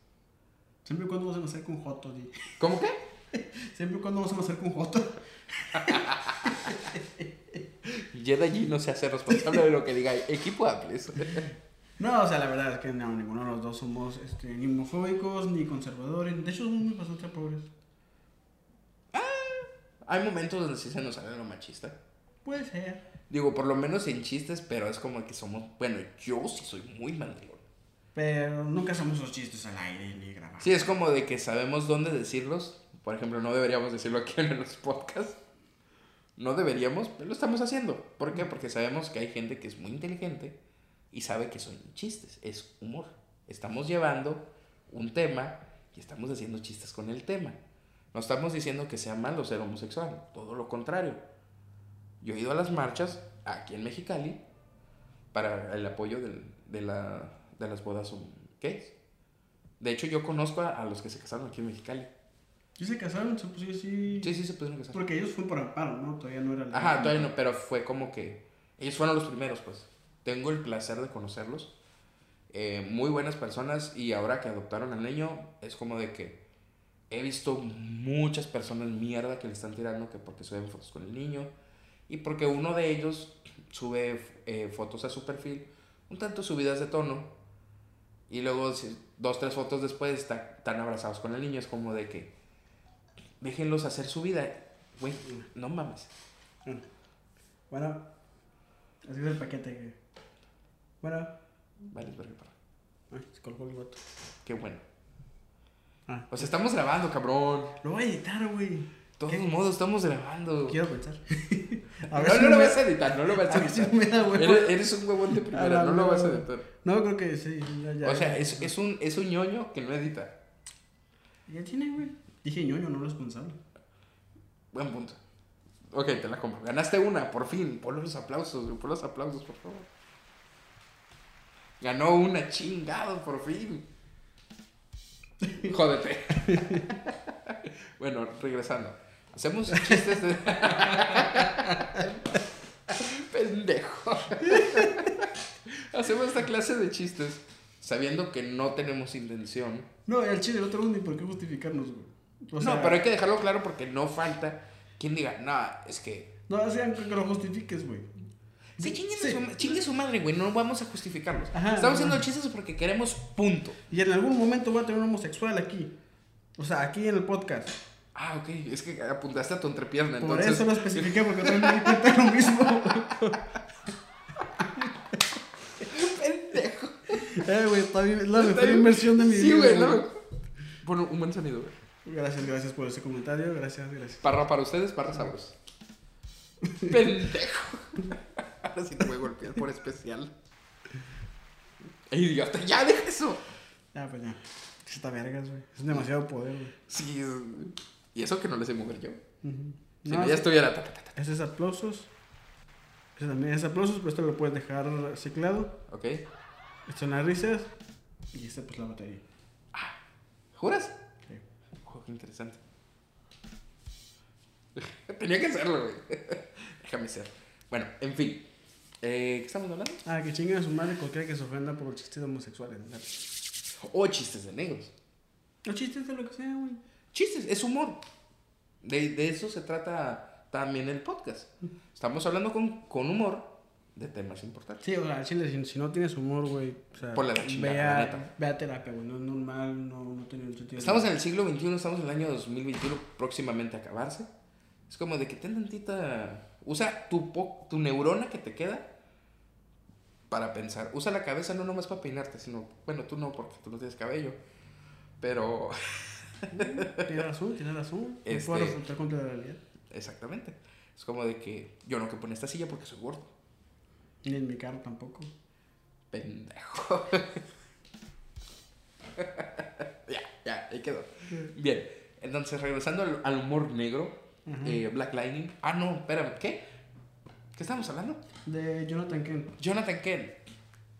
Siempre y cuando vamos a hacer con Joto, di. ¿Cómo que? Siempre y cuando vamos a hacer con Joto. Jedi G no se hace responsable de lo que diga equipo Apples. No, o sea, la verdad es que no, ninguno de los dos somos este, ni homofóbicos ni conservadores. De hecho, somos bastante pobres. Hay momentos donde sí se nos sale lo machista. Puede ser. Digo, por lo menos en chistes, pero es como que somos. Bueno, yo sí soy muy mandilón. Pero nunca hacemos los chistes al aire ni grabamos. Sí, es como de que sabemos dónde decirlos. Por ejemplo, no deberíamos decirlo aquí en los podcasts. No deberíamos, pero lo estamos haciendo. ¿Por qué? Porque sabemos que hay gente que es muy inteligente y sabe que son chistes, es humor. Estamos llevando un tema y estamos haciendo chistes con el tema. No estamos diciendo que sea malo ser homosexual, todo lo contrario. Yo he ido a las marchas aquí en Mexicali para el apoyo del- de, la, de las bodas um, gays. De hecho, yo conozco a, a los que se casaron aquí en Mexicali. ¿Y se casaron? Pusieron así. Sí, sí, se pudieron casar. Porque ellos fueron por amparo, ¿no? Todavía no era la. Ajá, todavía no, pero fue como que ellos fueron los primeros, pues. Tengo el placer de conocerlos. Eh, muy buenas personas y ahora que adoptaron al niño es como de que he visto muchas personas mierda que le están tirando que porque suben fotos con el niño y porque uno de ellos sube eh, fotos a su perfil, un tanto subidas de tono y luego dos, tres fotos después está- están abrazados con el niño. Es como de que déjenlos hacer su vida. Güey, no mames. Bueno. Bueno. Así es el paquete. que- Bueno. Vale, verga, para. Ay, se colgó el vato. Qué bueno. Ah. O sea, estamos grabando, cabrón. Lo voy a editar, güey. De todos ¿Qué? modos, estamos grabando. Quiero pensar. No, si no lo me- vas a editar, no lo vas a a ver si editar. me da huevo. Eres, eres un huevón de primera, la no lo vas a editar. No, creo que sí. Ya, ya, O sea, es, es, un, es un ñoño que no edita. Ya tiene, güey. Dije ñoño, no responsable. Buen punto. Ok, te la compro. Ganaste una, por fin. Pon los aplausos, güey, pon los aplausos, por favor. Ganó una chingado, por fin. Jódete. bueno, regresando. Hacemos chistes de. Pendejo. Hacemos esta clase de chistes sabiendo que no tenemos intención. No, el chile no tenemos ni por qué justificarnos, güey. O sea, no, pero hay que dejarlo claro porque no falta quien diga, no, es que. No, o sea, que lo justifiques, güey. Sí, chingue, Sí. Su, chingue su madre, güey, no vamos a justificarlos. Ajá, Estamos haciendo chistes porque queremos punto. Y en algún momento voy a tener un homosexual aquí. O sea, aquí en el podcast. Ah, ok, es que apuntaste a tu entrepierna, Por entonces. eso lo especifiqué, porque también me di cuenta lo mismo. Pendejo. Eh, güey, está bien. Es la mejor inversión de mi Sí, vida. güey, no. Pon un buen sonido, güey. Gracias, gracias por ese comentario. Gracias, gracias. Parra para ustedes, parra sabros. Pendejo. Ahora sí te voy a golpear por especial. Ey, idiota, ya deja eso. Ya, pues ya. Está vergas, güey. Es demasiado poder, güey. Sí, es- y eso que no le sé mover yo. Ujú. Si No, no, ya estuviera. ta, ta, ta, ta. Ese es aplausos. Ese también es aplausos, pero esto lo puedes dejar ciclado. Ok. Estas son las risas. Y esta, pues la batería. ¿Juras? Sí. Oh, qué interesante. Tenía que hacerlo, güey. Déjame ser. Bueno, en fin. Eh, ¿Qué estamos hablando? Ah, que chinguen a su madre cualquiera que se ofenda por chistes homosexuales. ¿no? O chistes de negros. Los chistes de lo que sea, güey. Chistes, es humor. De, de eso se trata también el podcast. Estamos hablando con, con humor de temas importantes. Sí, o sea, si, si no tienes humor, güey. O sea, Ponle la chingada, ve, a, ve a terapia, güey. No es normal, no, no tiene sentido. Estamos en el siglo XXI, estamos en el año 2021, próximamente a acabarse. Es como de que ten tantita. Usa tu, po- tu neurona que te queda para pensar. Usa la cabeza no nomás para peinarte, sino. Bueno, tú no, porque tú no tienes cabello. Pero. Tiene razón, tiene razón. Este- No resultar contra la realidad. Exactamente. Es como de que yo no quepo en esta silla porque soy gordo. Ni en mi carro tampoco. Pendejo. ya, ya, ahí quedó. Bien, entonces regresando al, al humor negro, Ajá. eh, Black Lightning. Ah, no, espérame, ¿qué? ¿Qué estamos hablando? De Jonathan Kent. Jonathan Kent.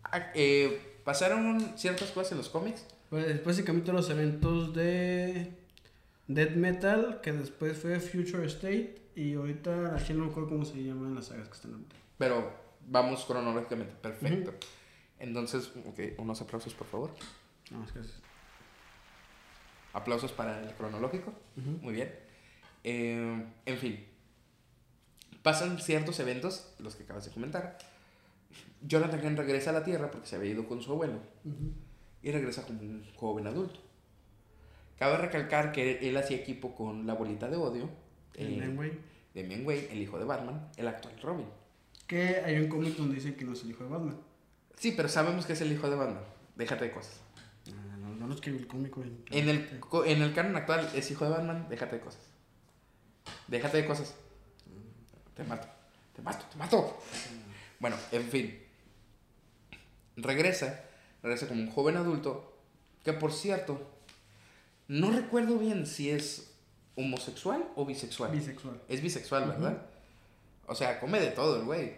Ah, eh, pasaron ciertas cosas en los cómics. Pues básicamente los eventos de Death Metal, que después fue Future State, y ahorita aquí no me acuerdo cómo se llaman las sagas que están ahorita. Pero vamos cronológicamente, perfecto. Entonces, ok, unos aplausos por favor. No, es que es... Aplausos para el cronológico. Ujú. Muy bien. Eh, en fin. Pasan ciertos eventos, los que acabas de comentar. Jonathan Kent regresa a la Tierra porque se había ido con su abuelo y regresa como un joven adulto. Cabe recalcar que él hacía equipo con la bolita de odio. El eh. Damian Wayne, el hijo de Batman, el actual Robin. Que hay un cómic donde dicen que no es el hijo de Batman. Sí, pero sabemos que es el hijo de Batman. Déjate de cosas. No, no lo escribí el cómic, güey. En el, en el canon actual es hijo de Batman, déjate de cosas. Déjate de cosas. Te mato, te mato, te mato. Bueno, en fin. Regresa, regresa como un joven adulto, que por cierto, no recuerdo bien si es homosexual o bisexual. Bisexual. Es bisexual, ¿verdad? O sea, come de todo el güey.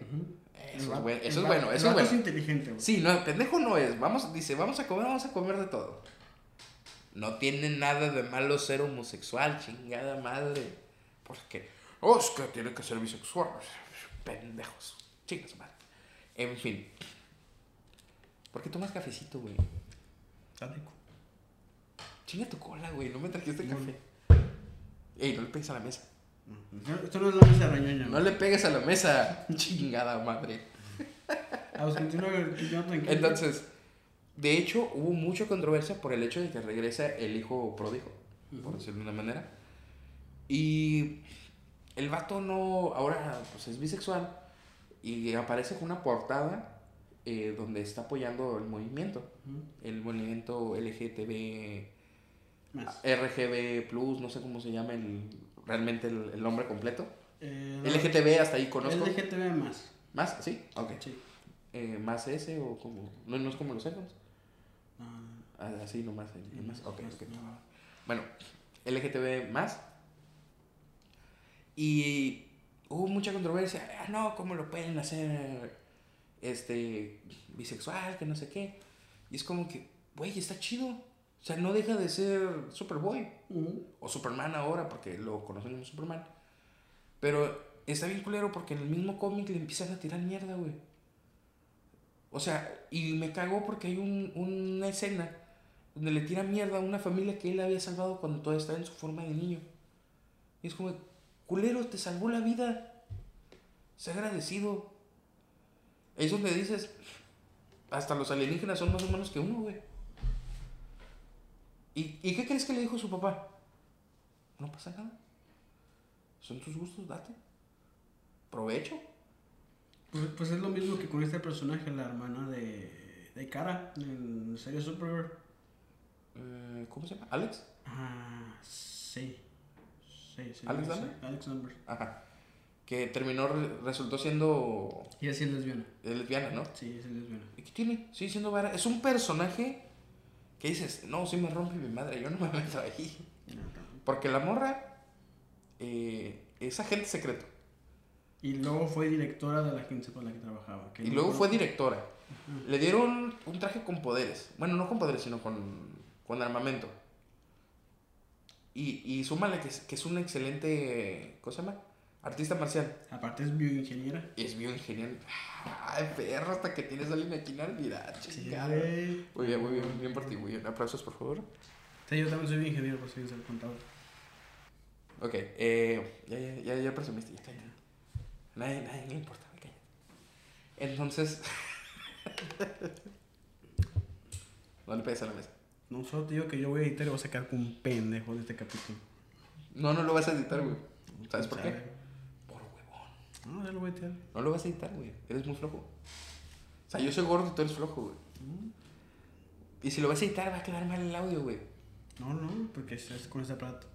Eso es bueno, eso es bueno, eso es bueno. inteligente, güey. Sí, no, pendejo no es. Vamos, dice, vamos a comer, vamos a comer de todo. No tiene nada de malo ser homosexual, chingada madre. Porque, oh, es que tiene que ser bisexual. Pendejos. Chingas madre. En fin. ¿Por qué tomas cafecito, güey? Está rico. Chinga tu cola, güey. No me trajiste No. café. Ey, no le pegues a la mesa. No, Esto no es la mesa de rañoña. No le pegues a la mesa. Chingada madre. A los continúa, continúa tranquilo. Entonces, de hecho, hubo mucha controversia por el hecho de que regresa el hijo pródigo, por decirlo de una manera. Y el vato no, ahora pues es bisexual y aparece con una portada eh, donde está apoyando el movimiento, el movimiento LGTB, Más. RGB+, no sé cómo se llama el, realmente el, el nombre completo. Eh, no, LGTB hasta ahí conozco. LGTB más. ¿Más? ¿Sí? Ok. Sí. Eh, ¿Más S o como? No, no es como los iPhones. Ah, Ah, así nomás. el- el más. Ok, más, ok. no. Bueno, LGTB más. Y hubo mucha controversia. Ah, no, ¿cómo lo pueden hacer este bisexual? Que no sé qué. Y es como que, güey, está chido. O sea, no deja de ser Superboy. O Superman ahora, porque lo conocen como Superman. Pero está bien culero porque en el mismo cómic le empiezan a tirar mierda, güey. O sea, y me cagó porque hay un, una escena donde le tira mierda a una familia que él había salvado cuando todavía estaba en su forma de niño. Y es como, culero, te salvó la vida. Sé agradecido. Es donde dices, hasta los alienígenas son más humanos que uno, güey. ¿Y, ¿Y qué crees que le dijo su papá? No pasa nada. Son tus gustos, date. Provecho. Pues, pues es lo mismo que con este personaje, la hermana de, de Cara, en la serie Supergirl. Eh, ¿Cómo se llama? ¿Alex? Ah, sí. Sí, sí. ¿Alex sí, Danvers? Alex Danvers. Ajá. Que terminó, re- resultó siendo Y así es lesbiana. lesbiana, ¿no? Sí, es lesbiana. ¿Y qué tiene? Sí, siendo vara. Es un personaje que dices, no, sí me rompe mi madre, yo no me meto ahí. Porque la morra eh, es agente secreto. Y luego fue directora de la agencia para la que trabajaba. que Y no luego fue directora. Le dieron un traje con poderes. Bueno, no con poderes, sino con, con armamento. Y, y súmale que es, que es un excelente, ¿cómo se llama? Artista marcial. Aparte es bioingeniera. Es bioingeniero. Ay, perro, hasta que tienes a alguien aquí en. Sí, chingada. güey. Muy bien, muy bien, bien por ti, muy bien. Aplausos, por favor. Sí, yo también soy ingeniero, por si se lo contaba. Ok, eh, ya, ya, ya, ya presumiste, ya cállate. Nadie, nadie le importa, cállate. Entonces. no le pegues a la mesa. No solo te digo que yo voy a editar y voy a sacar con un pendejo de este capítulo. No, no lo vas a editar, güey. ¿Sabes por qué? Por huevón. No, ya lo voy a editar. No lo vas a editar, güey. Eres muy flojo. O sea, yo soy gordo y tú eres flojo, güey. Y si lo vas a editar, va a quedar mal el audio, güey. No, no, porque es con este aparato.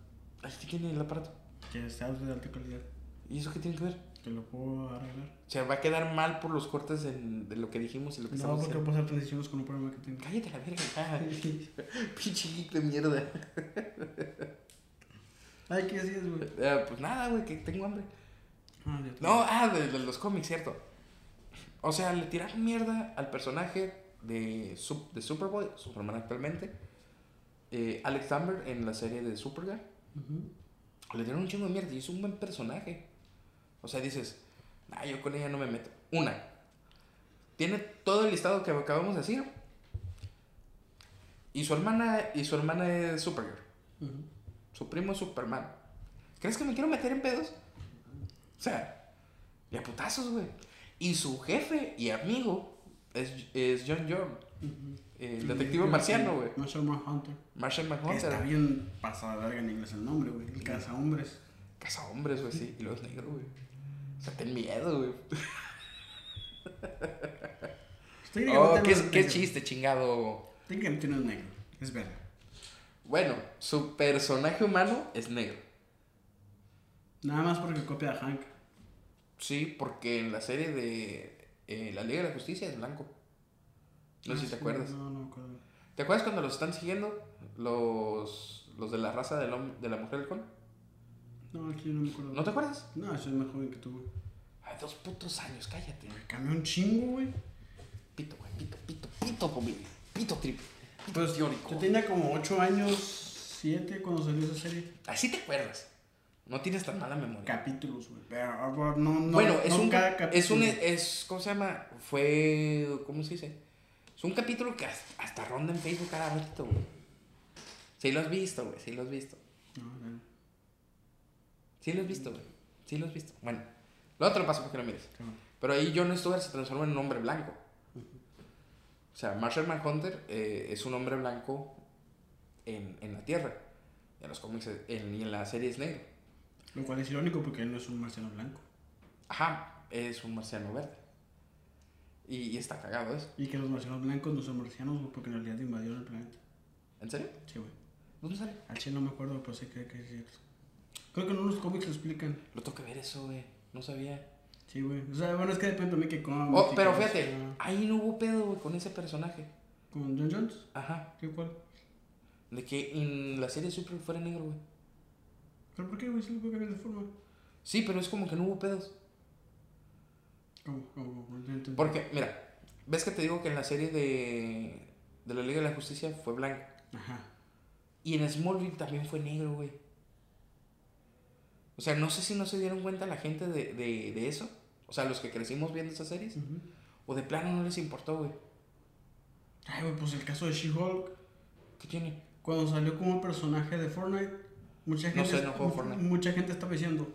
Así tiene el aparato. Que está de alta calidad. ¿Y eso qué tiene que ver? Que lo puedo arreglar. O sea, va a quedar mal por los cortes en- de lo que dijimos y lo que No, estamos porque haciendo. puedo hacer transiciones con un programa que tengo. Cállate la verga. Pinche geek de mierda. Ay, ¿qué hacías, güey? Eh, pues nada, güey, que tengo hambre. Ah, ya te- No, ah, de, de los cómics, cierto. O sea, le tiraron mierda al personaje de, de Superboy, Superman actualmente. eh, Alex Amber en la serie de Supergirl. Ujú. Le dieron un chingo de mierda y es un buen personaje. O sea, dices, nah, yo con ella no me meto. Una, tiene todo el listado que acabamos de decir. Y su hermana, y su hermana es Supergirl. Su primo es Superman. ¿Crees que me quiero meter en pedos? O sea, de a putazos, güey. Y su jefe y amigo es, es John Yorn, Ujú. el detective marciano, güey. Marshall Manhunter. Marshall McHunter. Está bien pasada verga en inglés el nombre, güey. El caza hombres. Caza hombres, güey, sí. Y luego es negro, güey. O sea, ten miedo, güey. Oh, qué, qué chiste, chingado. Técnicamente no es negro, es verde. Bueno, su personaje humano es negro. Nada más porque copia a Hank. Sí, porque en la serie de eh, La Liga de la Justicia es blanco. No sé Ah, si te sí, acuerdas. No, no me acuerdo. ¿Te acuerdas cuando los están siguiendo? Los, los de la raza del de la mujer halcón. No, aquí no me acuerdo. ¿No te acuerdas? No, soy más joven que tú, güey. Ay, dos putos años, cállate. Me cambió un chingo, güey. Pito, güey, pito, pito, pito, familia. Pito triple. Pito Pues teórico. yo tenía como 8 años, 7 cuando salió esa serie. Así te acuerdas. No tienes tan mala memoria. Capítulos, güey. Pero ah, no, no. bueno, es no un, cada es un, es, ¿cómo se llama? Fue, ¿cómo se dice? Es un capítulo que hasta, hasta ronda en Facebook cada ratito, güey. Sí lo has visto, güey, sí lo has visto. No, no, Sí lo has visto, güey. Sí lo has visto. Bueno, lo paso porque lo mires. Pero ahí Jon Stewart se transforma en un hombre blanco. O sea, Marshall Manhunter eh, es un hombre blanco en, en la Tierra. En los cómics en- y en la serie es negro. Lo cual es irónico porque él no es un marciano blanco. Ajá, es un marciano verde. Y, y está cagado eso. Y que los marcianos blancos no son marcianos, porque en realidad invadieron el planeta. ¿En serio? Sí, güey. ¿Dónde sale? Al chile no me acuerdo, pero sé que, que es cierto. Creo que en unos cómics lo explican. Lo tengo que ver eso, güey. No sabía. Sí, güey. O sea, bueno, es que depende también que cómics. Oh, pero fíjate, ahí no hubo pedo, güey, con ese personaje. ¿Con John Jones? Ajá. ¿Qué cuál? De que en la serie Super fuera negro, güey. ¿Pero por qué, güey? Sí lo puede cambiar de forma. Sí, pero es como que no hubo pedos. ¿Cómo? ¿Cómo? ¿Cómo? Porque, mira, ves que te digo que en la serie de, de la Liga de la Justicia fue blanco. Ajá. Y en Smallville también fue negro, güey. O sea, no sé si no se dieron cuenta la gente de, de, de eso. O sea, los que crecimos viendo esas series. O de plano no les importó, güey. Ay, güey, pues el caso de She-Hulk. ¿Qué tiene? Cuando salió como personaje de Fortnite, mucha No gente, sé, no juego Fortnite. mucha gente estaba diciendo,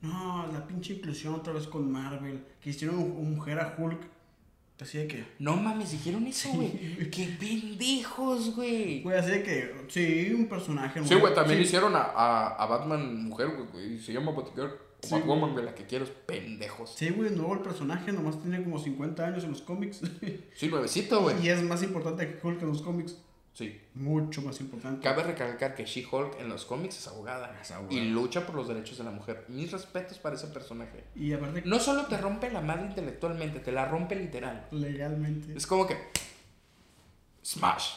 no, la pinche inclusión otra vez con Marvel, que hicieron mujer a Hulk. Así de que, No mames, dijeron eso, Sí, güey. güey. ¡Qué pendejos, güey! güey, así de que, sí, un personaje. Sí, güey, también sí, hicieron a, a, a Batman mujer, güey, Se llama Batgirl. Sí, Batwoman, güey, la que quiero es pendejos. Sí, güey, nuevo el personaje, nomás tiene como 50 años en los cómics. Sí, nuevecito, güey. y es más importante que Hulk en los cómics. Sí. Mucho más importante. Cabe recalcar que She-Hulk en los cómics es abogada. Es abogada. Y lucha por los derechos de la mujer. Mis respetos para ese personaje. Y aparte, No solo te rompe la madre intelectualmente, te la rompe literal. legalmente. Es como que. Smash.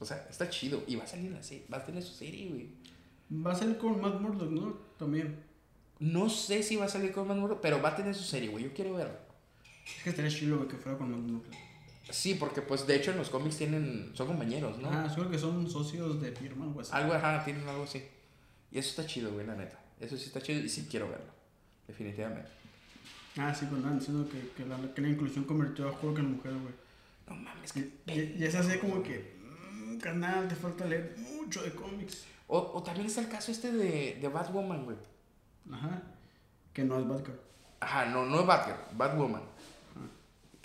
O sea, está chido. Y va a salir serie. Va a tener su serie, güey. Va a salir con Matt Murdock, ¿no? También. No sé si va a salir con más Murdock, pero va a tener su serie, güey. Yo quiero verlo. Es que estaría chido, que fuera con Matt Murdock. Sí, porque pues de hecho en los cómics tienen. Son compañeros, ¿no? Ah, seguro que son socios de firma o así. Algo, ajá, tienen algo así. Y eso está chido, güey, la neta. Eso sí está chido y sí quiero verlo. Definitivamente. Ah, sí, cuando estaban diciendo que, que, la, que la inclusión convirtió a Hulk en mujer, güey. No mames, que. Y, es así como que, mm, carnal, te falta leer mucho de cómics. O, o también está el caso este de, de Batwoman, güey. Ajá. Que no es Batgirl. Ajá, no, no es Batgirl, Batwoman.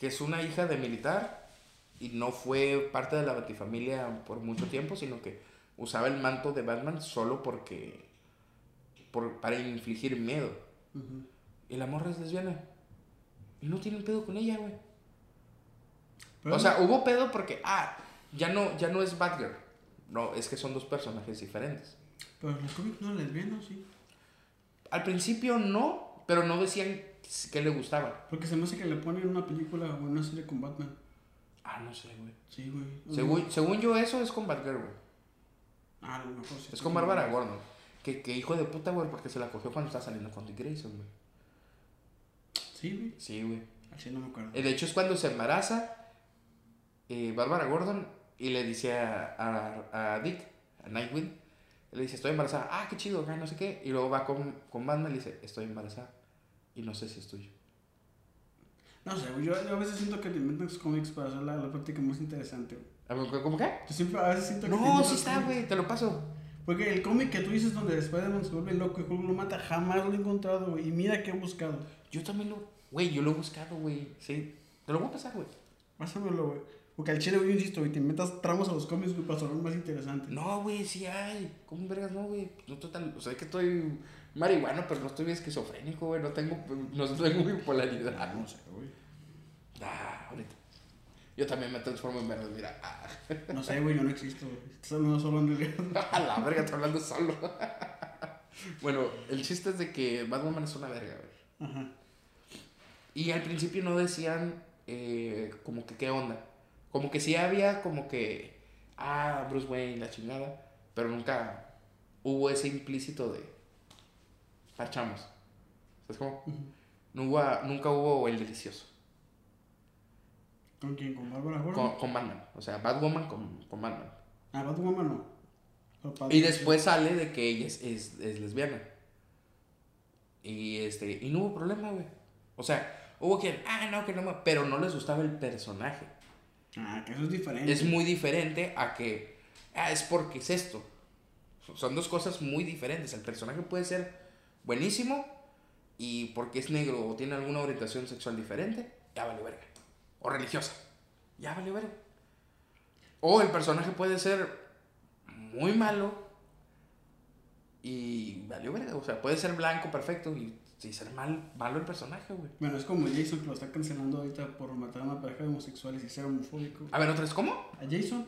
Que es una hija de militar y no fue parte de la Batifamilia por mucho tiempo, sino que usaba el manto de Batman solo porque. Por, para infligir miedo. Ujú. Y la morra es lesbiana. Y no tienen pedo con ella, güey. Pero o sea, hubo pedo porque, ah, ya no, ya no es Batgirl. No, es que son dos personajes diferentes. Pero los cómics no lesbianos, sí. Al principio no, pero no decían que le gustaba. Porque se me hace que le ponen una película o una serie con Batman. Ah, no sé, güey. Sí, güey. Según, según yo, eso es con Batgirl, güey. Ah, lo mejor sí. Es con Bárbara Gordon. Que, que hijo de puta, güey, porque se la cogió cuando estaba saliendo con Dick Grayson, güey. Sí, güey. Sí, güey. Así no me acuerdo. Eh, De hecho, es cuando se embaraza eh, Bárbara Gordon y le dice a, a, a Dick, a Nightwing, le dice, estoy embarazada. Ah, qué chido, acá, no sé qué. Y luego va con, con Batman y le dice, estoy embarazada. Y no sé si es tuyo. No sé. Yo, yo a veces siento que te inventan sus cómics para hacer la, la práctica más interesante, güey. ¿Cómo qué? Yo siempre a veces siento que. No, sí está, güey, te lo paso. Porque el cómic que tú dices donde Spider-Man se vuelve loco y Hulk lo mata, jamás lo he encontrado, güey. Y mira que he buscado. Yo también lo... Güey, yo lo he buscado, güey. Sí. Te lo voy a pasar, güey. Pásamelo, güey. Porque al chile, güey, insisto, güey, te metas tramos a los cómics, güey, para ser más interesante. No, güey, sí hay. ¿Cómo vergas no, güey? No total. O sea, es que estoy marihuano, pero no estoy esquizofrénico, güey. No tengo, no tengo bipolaridad. no sé, güey. Ah, ahorita. Yo también me transformo en verde, mira. Ah. No sé, güey, yo no existo, güey. Estás hablando solo en realidad. A la verga, estoy hablando solo. bueno, el chiste es de que Batwoman es una verga, güey. Ajá. Y al principio no decían eh, como que qué onda. Como que sí había como que, ah, Bruce Wayne, la chingada. Pero nunca hubo ese implícito de, parchamos. ¿Sabes cómo? Nunca, nunca hubo el delicioso. ¿Con quién? ¿Con Bárbara Gordon? Con, con Batman. O sea, Batwoman con, con Batman. Ah, Batwoman no. Y después sale de que ella es, es, es lesbiana. Y este, y no hubo problema, güey. O sea, hubo quien, ah, no, que no, me-", pero no les gustaba el personaje. Ah, que eso es diferente. Es muy diferente a que, ah, es porque es esto. Son dos cosas muy diferentes. El personaje puede ser buenísimo y porque es negro o tiene alguna orientación sexual diferente, ya vale verga. O religiosa, ya vale verga. O el personaje puede ser muy malo y valió verga. O sea, puede ser blanco, perfecto y, y ser mal, malo el personaje, güey. Bueno, es como Jason que lo está cancelando ahorita por matar a una pareja de homosexuales y ser homofóbico. A ver, otra vez, ¿cómo? ¿A Jason?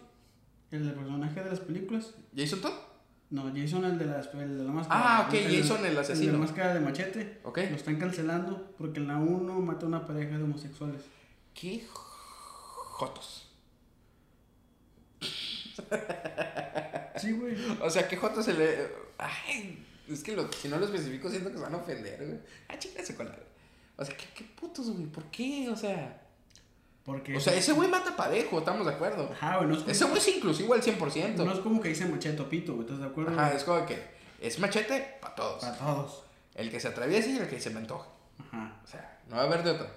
¿El personaje de las películas? ¿Jason Todd? No, Jason el de, las, el de la máscara. Ah, ok, El- Jason el asesino. El de la máscara de machete. Ok. Lo están cancelando porque en la 1 mata a una pareja de homosexuales. ¿Qué jotos? Sí, güey. O sea, ¿qué jotos se le...? Ay, es que lo- si no lo especifico siento que se van a ofender, güey. Ah, chingase con la... O sea, ¿qué, qué putos, güey? ¿Por qué? O sea... Porque. O sea, ese güey mata parejo, estamos de acuerdo. Ajá, güey. No es como, Ese güey es inclusivo al 100%. no es como que dice machete o pito, güey. ¿Estás de acuerdo? Ajá, es como que es machete para todos. Para todos. El que se atraviese y el que se me antoje. Ajá. O sea, no va a haber de otra.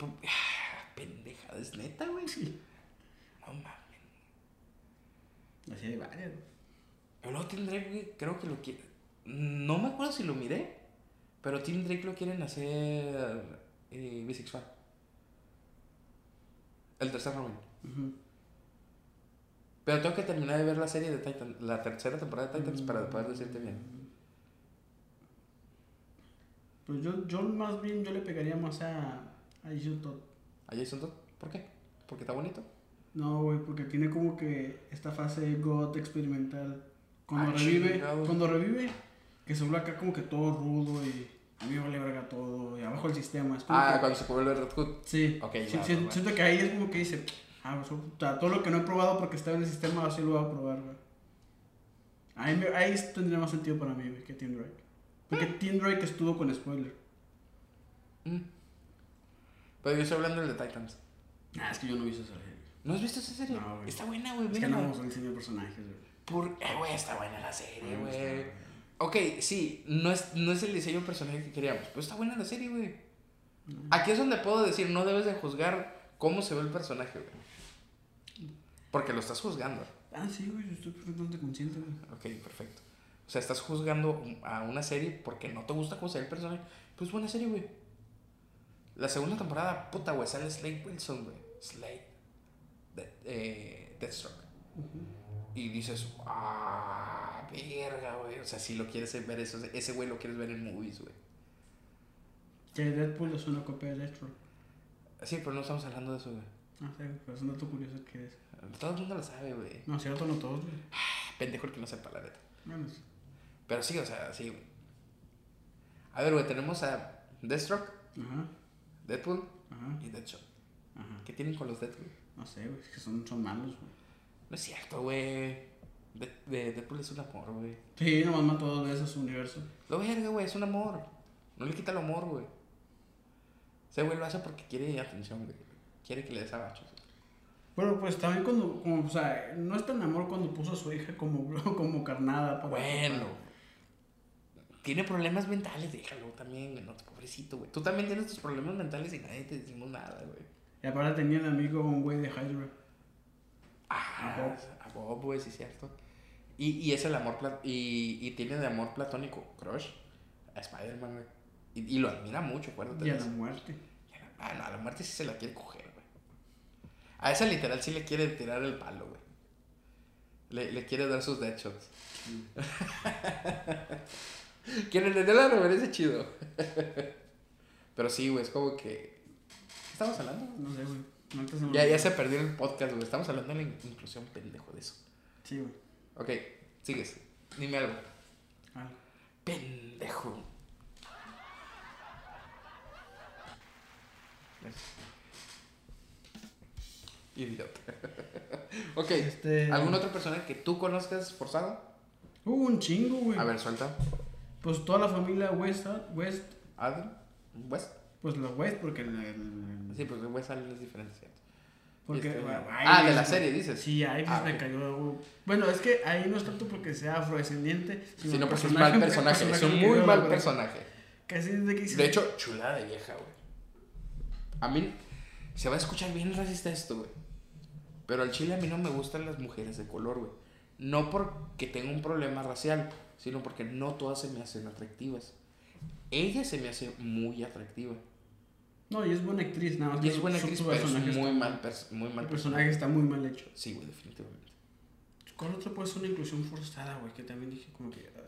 Ah, Pendeja, es neta, güey. No mames. Así hay varias, güey. Pero luego Tim Drake, güey, creo que lo quiere. No me acuerdo si lo miré, pero Tim Drake lo quieren hacer eh, bisexual. El tercer. Ujú. Pero tengo que terminar de ver la serie de Titan, la tercera temporada de Titans para poder decirte bien. Pues yo, yo más bien yo le pegaría más a, a Jason Todd. ¿A Jason Todd? ¿Por qué? ¿Porque está bonito? No, güey, porque tiene como que esta fase God experimental. Cuando Ah, revive, chingado. cuando revive, que se vuelve acá como que todo rudo y a mí me vale verga todo y abajo el sistema. Es Ah, que- cuando se vuelve Red Hood. Sí, Ok, sí, va, sí, siento que ahí es como que dice, ah, pues, o sea, todo lo que no he probado porque estaba en el sistema, así lo voy a probar, güey. Ahí, me- ahí tendría más sentido para mí, güey, que Tim Drake. Porque Ah. Tim Drake estuvo con spoiler. Mm. Pero yo estoy hablando del de Titans. Ah, es que yo no vi esa serie. ¿No has visto esa serie? No, güey. está buena, güey. Es que no vamos a diseñar personajes, güey. Por... Eh, güey, está buena la serie, güey. Ok, sí, no es, no es el diseño de personaje que queríamos, pero está buena la serie, güey. Aquí es donde puedo decir, no debes de juzgar cómo se ve el personaje, güey. Porque lo estás juzgando. Ah, sí, güey, yo estoy perfectamente consciente, güey. Ok, perfecto. O sea, estás juzgando a una serie porque no te gusta cómo se ve el personaje. Pues buena serie, güey. La segunda temporada, puta, güey, sale Slade Wilson, güey. Slade. De, eh, Deathstroke. Y dices, ah, verga, güey. O sea, si lo quieres ver, eso, ese güey lo quieres ver en movies, güey. Que Deadpool es una copia de Deathstroke. Sí, pero no estamos hablando de eso, güey. Ah, sí, pero es un dato curioso que es. Todo el mundo lo sabe, güey. No, cierto, no todos, güey. Pendejo el que no sepa la neta. Bueno, sí. Pero sí, o sea, sí, güey. A ver, güey, tenemos a Deathstroke, Ajá, Deadpool ajá, y Deadshot. ajá. ¿Qué tienen con los Deadpool? No sé, güey, es que son, son malos, güey. No es cierto, güey. De, de- Deadpool es un amor, güey. Sí, nomás mató dos veces su universo. Lo verga, güey, es un amor. No le quita el amor, güey. Ese güey lo hace porque quiere atención, güey. Quiere que le des abachos. Bueno, pues también cuando, como, o sea, no es tan amor cuando puso a su hija como, como carnada. Para, Bueno. Tiene problemas mentales, déjalo también. No, pobrecito, güey. Tú también tienes tus problemas mentales y nadie te decimos nada, güey. Y aparte tenía el amigo un güey de Hydra. Ah, A Bob. güey, sí es cierto. Y, y es el amor y, y tiene de amor platónico, crush, a Spider-Man, güey. Y, y lo admira mucho, acuérdate. Y a la muerte. Y a la- Ah, a la muerte sí se la quiere coger, güey. A esa literal sí le quiere tirar el palo, güey. Le, le quiere dar sus deadshot. Quien entendió la referencia, chido. Pero sí, güey, es como que. ¿Qué estamos hablando? No sé, güey. Ya, ya se perdió el podcast, güey. Estamos hablando de la in- inclusión pendejo de eso. Sí, güey. Ok, sigues. Dime algo. Ah, Pendejo. Idiota. ok. Este- ¿Algún otro personaje que tú conozcas forzado? Hubo un chingo, güey. A ver, suelta. Pues toda la familia West, West Adam. West. Pues los West, porque el, el- Sí, porque West Allen es diferente, ¿cierto? porque, Este, güey, ah, de la serie, dices. Sí, ahí pues Ah, me ok. cayó. güey. Bueno, es que ahí no es tanto porque sea afrodescendiente, Sí, no, el porque es mal personaje. Es un muy mal personaje. Casi desde que hice. De hecho, chulada de vieja, güey. A mí se va a escuchar bien racista esto, güey. Pero al chile a mí no me gustan las mujeres de color, güey. No porque tenga un problema racial, sino porque no todas se me hacen atractivas. Ella se me hace muy atractiva. No, y es buena actriz, nada más. Y que es buena actriz, pero es muy está- mal, muy mal El personaje está muy mal hecho. Sí, güey, definitivamente. ¿Cuál otro puede ser una inclusión forzada, güey? Que también dije como que. ah,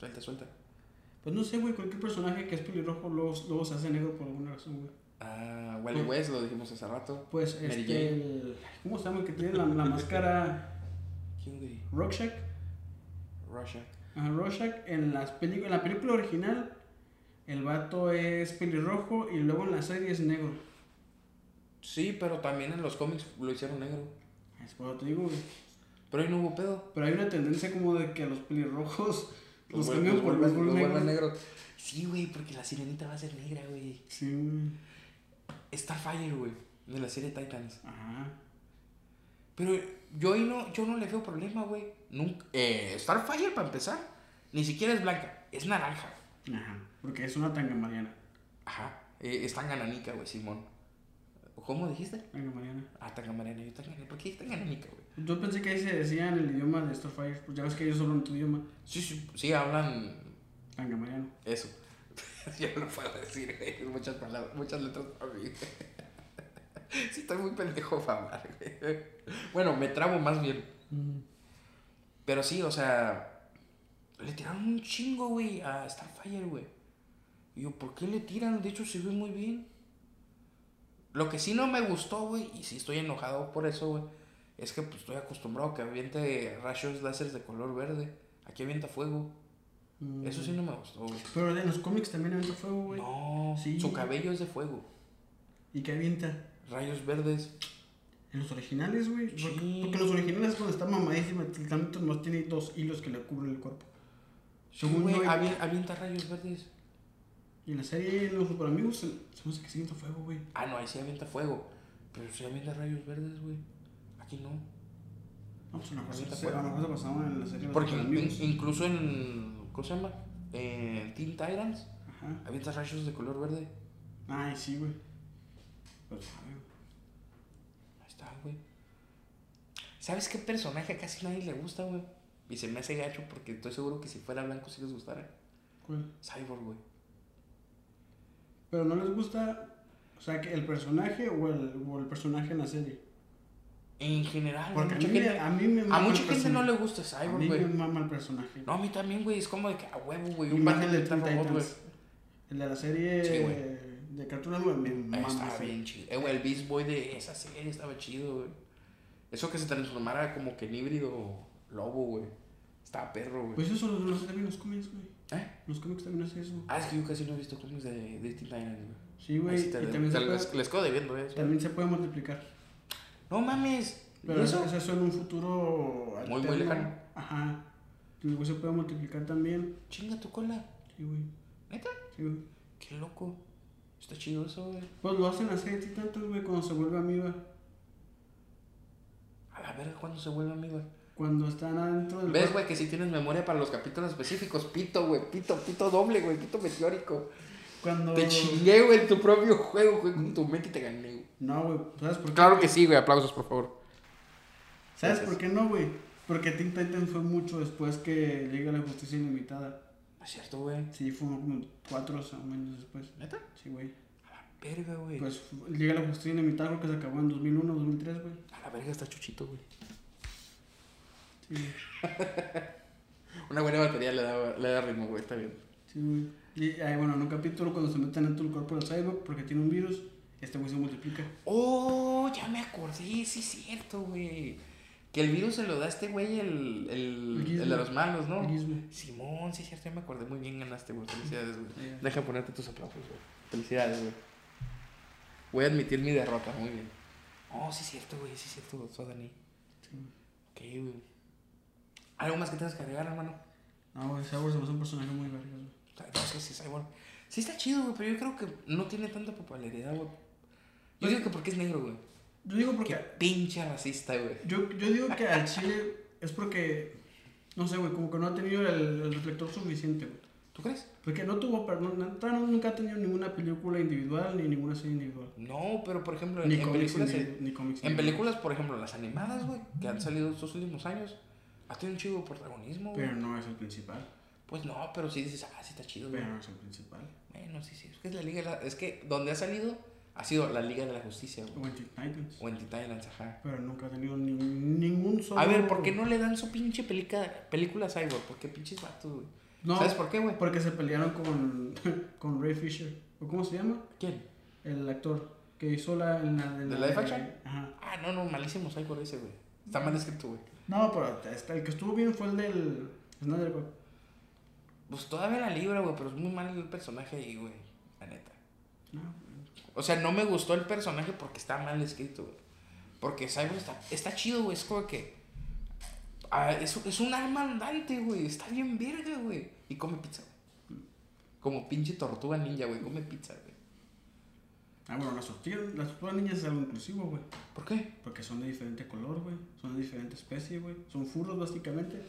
Suelta, suelta. pues no sé, güey, cualquier personaje que es pelirrojo luego, luego se hace negro por alguna razón, güey. Ah, Wally Pues- West, lo dijimos hace rato. Pues Mary este. El- ¿Cómo se llama? El que tiene la, la máscara. ¿Quién, güey? Rorschach. Russia. Ajá, Rorschach en, las en la película original el vato es pelirrojo y luego en la serie es negro. Sí, pero también en los cómics lo hicieron negro. Es por lo que te digo, güey. Pero ahí no hubo pedo. Pero hay una tendencia como de que a los pelirrojos los, cambian por los los negros. Sí, güey, porque la sirenita va a ser negra, güey. Sí, güey. Starfire, güey, de la serie Titans. Ajá. Pero yo ahí no, yo no le veo problema, güey. Nunca. Eh, Starfire, para empezar, ni siquiera es blanca, es naranja. Ajá. Porque es una tanga mariana. Ajá. Eh, es tan gananica, güey, Simón. ¿Cómo dijiste? Tanga mariana. Ah, tan mariana, yo tan ¿Por qué tan gananica, güey? Yo pensé que ahí se decía en el idioma de Starfire. Pues ya ves que ellos hablan tu idioma. Sí, sí, sí, hablan Tanga mariano. eso. yo no puedo decir, güey. Muchas palabras, muchas letras para mí. sí, estoy muy pendejo para hablar, güey. Bueno, me trabo más bien. Pero sí, o sea, le tiraron un chingo, güey, a Starfire, güey. Y yo, ¿por qué le tiran? De hecho, se ve muy bien. Lo que sí no me gustó, güey, y sí estoy enojado por eso, güey, es que pues, estoy acostumbrado a que aviente rayos láseres de color verde. Aquí avienta fuego. Mm. Eso sí no me gustó, güey. Pero en los cómics también avienta fuego, güey. No, Sí. su cabello es de fuego. ¿Y qué avienta? Rayos verdes. En los originales, güey. Porque, Sí. porque en los originales es cuando está mamadísima. El tanto nomás tiene dos hilos que le cubren el cuerpo. Según Güey, yo, avi- avienta rayos verdes. Y en la serie Los Super Amigos se, se me hace que siento fuego, güey. Ah, no, ahí sí avienta fuego. Pero sí avienta rayos verdes, güey. Aquí no. No, pues a lo mejor Avienta se- a lo fuego. mejor se pasaba en la serie Los Porque in- incluso en. ¿Cómo se llama? En Teen Titans Ajá. avienta rayos de color verde. Ay, sí, güey. Pues, sabe, güey. Ahí está, güey. ¿Sabes qué personaje a casi nadie le gusta, güey? Y se me hace gacho porque estoy seguro que si fuera blanco sí les gustara. ¿Cuál? Cyborg, güey. Pero no les gusta, o sea, que el personaje o el, o el personaje en la serie. En general, Porque a mucha mí, gente, a mí me a mama mucha el gente no le gusta A Cyborg, mí me güey. mama el personaje. No, a mí también, güey. Es como de que a huevo, güey. Un el de Robot, güey. El de la serie Sí, güey. de Cartoon Network me mama. Estaba ese. bien chido. Eh, güey, el Beast Boy de esa serie estaba chido, güey. Eso que se transformara como que en híbrido lobo, güey. Estaba perro, güey. Pues eso lo, lo hace también los cómics, güey. ¿Eh? Los cómics también hacen eso. Ah, es que yo casi no he visto cómics de, de Teen Titans, güey. Sí, güey. Y también, se les, puede, les quedo debiendo eso. también se puede multiplicar. No mames. ¿Y Pero eso? eso? eso en un futuro. Muy, muy lejano. Ajá. Güey se puede multiplicar también. Chinga tu cola. Sí, güey. ¿Neta? Sí, güey. Qué loco. Está chido eso, güey. Pues lo hacen de Titans, güey, cuando se vuelve amiga. A la verga, ¿cuándo se vuelve amigo? Cuando están adentro del. ¿Ves, güey, que si tienes memoria para los capítulos específicos? Pito, güey. Pito, pito doble, güey. Pito meteórico. Cuando. Te chingué, güey, en tu propio juego, güey. Con tu mente y te gané, güey. No, güey. ¿Sabes por qué? Claro que sí, güey. Aplausos, por favor. ¿Sabes Gracias. por qué no, güey? Porque Teen Titans fue mucho después que de la Justicia Ilimitada. es cierto, güey. Sí, fue como cuatro años después. ¿Neta? Sí, güey. A la verga, güey. Pues llega la justicia de mitad, creo que se acabó en 2001, 2003, güey. A la verga está chuchito, güey. Sí, Una buena batería le da, le da ritmo, güey. Está bien. sí, güey. Y ahí, bueno, en un capítulo cuando se meten dentro del cuerpo del cyborg porque tiene un virus, este güey se multiplica. Oh, ya me acordé, sí es cierto, güey. Que el virus se lo da a este güey, el, el, El Gizmo. el de los malos, ¿no? Simón, sí es cierto, ya me acordé muy bien, ganaste, güey. Felicidades, güey. Deja ponerte tus aplausos, güey. Felicidades, güey. Voy a admitir mi derrota, muy bien. Oh, sí es cierto, güey, sí es cierto, Dani. Sí. Ok, güey. ¿Algo más que tengas que agregar, hermano? No, güey, Cyborg se me hace un personaje muy verga, güey. No, es que sí, Cyborg. Sí está chido, güey, pero yo creo que no tiene tanta popularidad, güey. Yo digo que porque es negro, güey. Yo digo Qué porque. pinche racista, güey. Yo, yo digo que al chile es porque. No sé, güey, como que no ha tenido el, el reflector suficiente, güey. ¿Tú crees? Porque no tuvo. per- No, no- nunca ha tenido ninguna película individual ni ninguna serie individual. No, pero por ejemplo, en, Ni en cómics, películas. individu- ni cómics En películas, por ejemplo, las animadas, güey, que han salido estos últimos años, ha tenido un chido protagonismo, güey. Pero no es el principal. Pues no, pero sí dices, ah, sí está chido, güey. Pero no es el principal. Bueno, sí, sí. Es que es la Liga de la- Es que donde ha salido ha sido la Liga de la Justicia, güey. O en Teen Titans. O en Teen Titans, ajá. Pero nunca ha tenido ni- ningún solo. A ver, ¿por qué no le dan su pinche pelica, película a Cyborg? ¿Por qué pinches vatos, güey? No, ¿Sabes por qué, güey? Porque se pelearon con, con Ray Fisher. ¿O cómo se llama? ¿Quién? El actor que hizo la. En la ¿De la- live action? Ajá. Ah, no, no, malísimo Cyborg ese, güey. Está mal escrito, güey. No, pero el que estuvo bien fue el del. Snyder Cut. Pues todavía la libra, güey, pero es muy mal el personaje ahí, güey. La neta. No, O sea, no me gustó el personaje porque está mal escrito, güey. Porque Cyborg está, está chido, güey. Es como que. ah, es, es un arma andante, güey. Está bien verga, güey. Y come pizza, güey. Como pinche tortuga ninja, güey. Come pizza, güey. Ah, bueno, las tortillas, las tortugas niñas es algo inclusivo, güey. ¿Por qué? Porque son de diferente color, güey. Son de diferente especie, güey. Son furros, básicamente.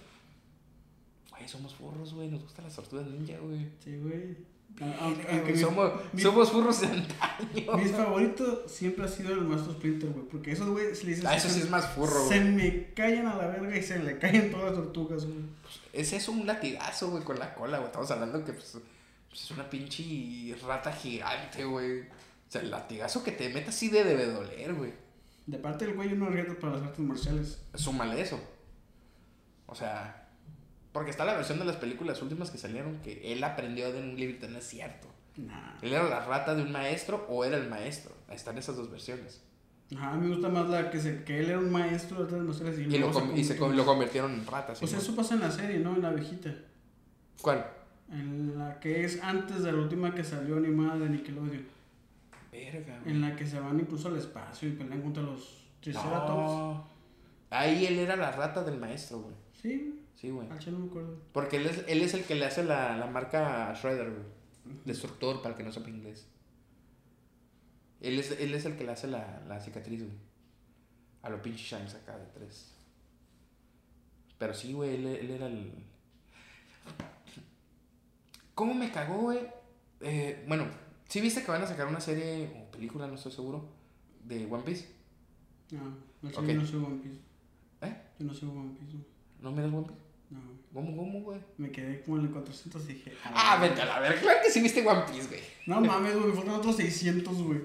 Güey, somos furros, güey. Nos gustan las tortugas ninja, güey. Sí, güey. Ah, Aunque, güey, mi- somos, mi- somos furros de antaño. Mis favoritos siempre ha sido el maestro Splinter, güey. Porque esos, güey, se le dicen. Ah, eso sí es más furro, Se güey. me callan a la verga y se le caen todas las tortugas, güey. Ese es un latigazo, güey, con la cola, güey. Estamos hablando que pues, pues, es una pinche rata gigante, güey. O sea, el latigazo que te meta así de debe doler, güey. De parte del güey, uno arriesga para las artes marciales. Súmale eso. O sea, porque está la versión de las películas últimas que salieron que él aprendió de un librito, no es cierto. Nah. Él era la rata de un maestro o era el maestro. Están esas dos versiones. Ajá, me gusta más la que, se, que él era un maestro de artes marciales y, Y, lo, com- y se com- lo convirtieron en ratas. O sea, ¿sí, eso pasa en la serie, ¿no? En la abejita. no? ¿Cuál? En la que es antes de la última que salió animada de Nickelodeon. Verga. En la que se van incluso al espacio y pelean contra los Triceratops. No. Ahí él era la rata del maestro, güey. Sí, Sí, güey. al no me acuerdo. Porque él es, él es el que le hace la, la marca a Shredder, güey. Destructor, para el que no sepa inglés. Él es, él es el que le hace la, la cicatriz, güey. A lo pinche Shanks acá de tres. Pero sí, güey, él, él era el. ¿Cómo me cagó, güey? Eh, bueno, ¿sí viste que van a sacar una serie o película, no estoy seguro, de One Piece? No, al chile Ok. yo no soy One Piece. ¿Eh? Yo no soy One Piece. ¿No miras One Piece? No. ¿Cómo, cómo, güey? Me quedé como en el 400 y dije. Ah, vete a la ver, claro que sí viste One Piece, güey. No mames, güey, me faltan otros 600, güey.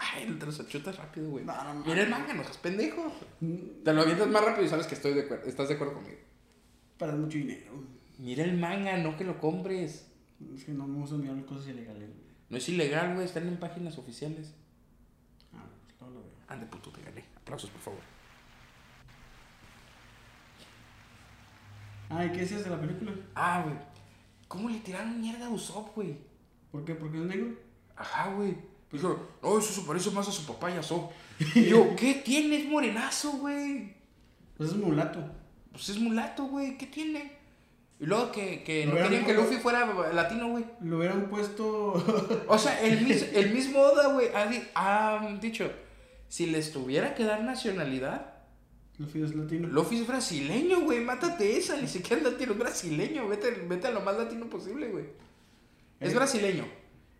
Ay, el te los chutas rápido, güey. No, no mames. Mira el manga, no seas pendejo. Mm, Te lo avientas más rápido y sabes que estoy de acuerdo, estás de acuerdo conmigo. Para mucho dinero. Mira el manga, no que lo compres. Es que no me gusta mirar cosas ilegales. No es ilegal, güey, están en páginas oficiales. Ah, pues luego lo veo. Ande puto, te gané. Aplausos, por favor. Ah, ¿y qué decías de la película? Ah, güey. ¿Cómo le tiraron mierda a Usopp, güey? ¿Por qué? ¿Porque es negro? Ajá, güey. Dijo, no, eso se parece más a su papá y a Usopp. Y yo, ¿qué tiene? Es morenazo, güey. Pues es mulato. Pues es mulato, güey. ¿Qué tiene? Y luego que, que no querían que Luffy fuera latino, güey. Lo hubieran puesto. O sea, el, mis- el mismo Oda, güey, ha, di- ha dicho, si les tuviera que dar nacionalidad, Luffy es latino. Luffy es brasileño, güey, mátate esa, ni siquiera latino, es brasileño, vete, vete a lo más latino posible, güey. Es Eh. brasileño.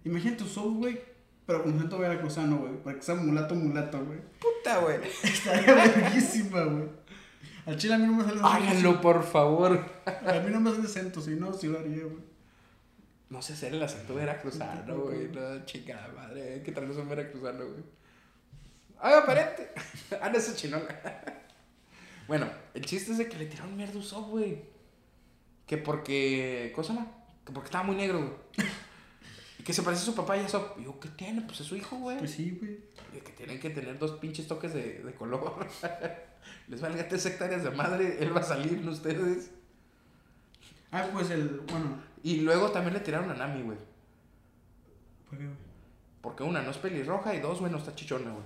Imagínate tu soul, güey. Pero con acento veracruzano, güey. Para que sea mulato, mulato, güey. Puta, güey. Estaría verguísima, güey. Al chile a mí no me sale Háganlo, por favor. A mí no me sale acento, si no, sí lo haría, güey. No sé hacer el acento veracruzano, güey. No, chingada madre. ¿Qué tal no son veracruzano, güey? ¡Ay, aparente! ah, no, eso es chinola. bueno, el chiste es de que le tiraron mierda a Usopp, güey. Que porque. ¿Cómo se llama? Que porque estaba muy negro, güey. y que se parece a su papá y a Usopp. Y yo, ¿qué tiene? Pues es su hijo, güey. Pues sí, güey. Y que tienen que tener dos pinches toques de, de color. Les valga tres hectáreas de madre. Él va a salir, no ustedes. Ah, pues el. Bueno. Y luego también le tiraron a Nami, güey. ¿Por qué, güey? Porque una no es pelirroja y dos, güey, no está chichona, güey.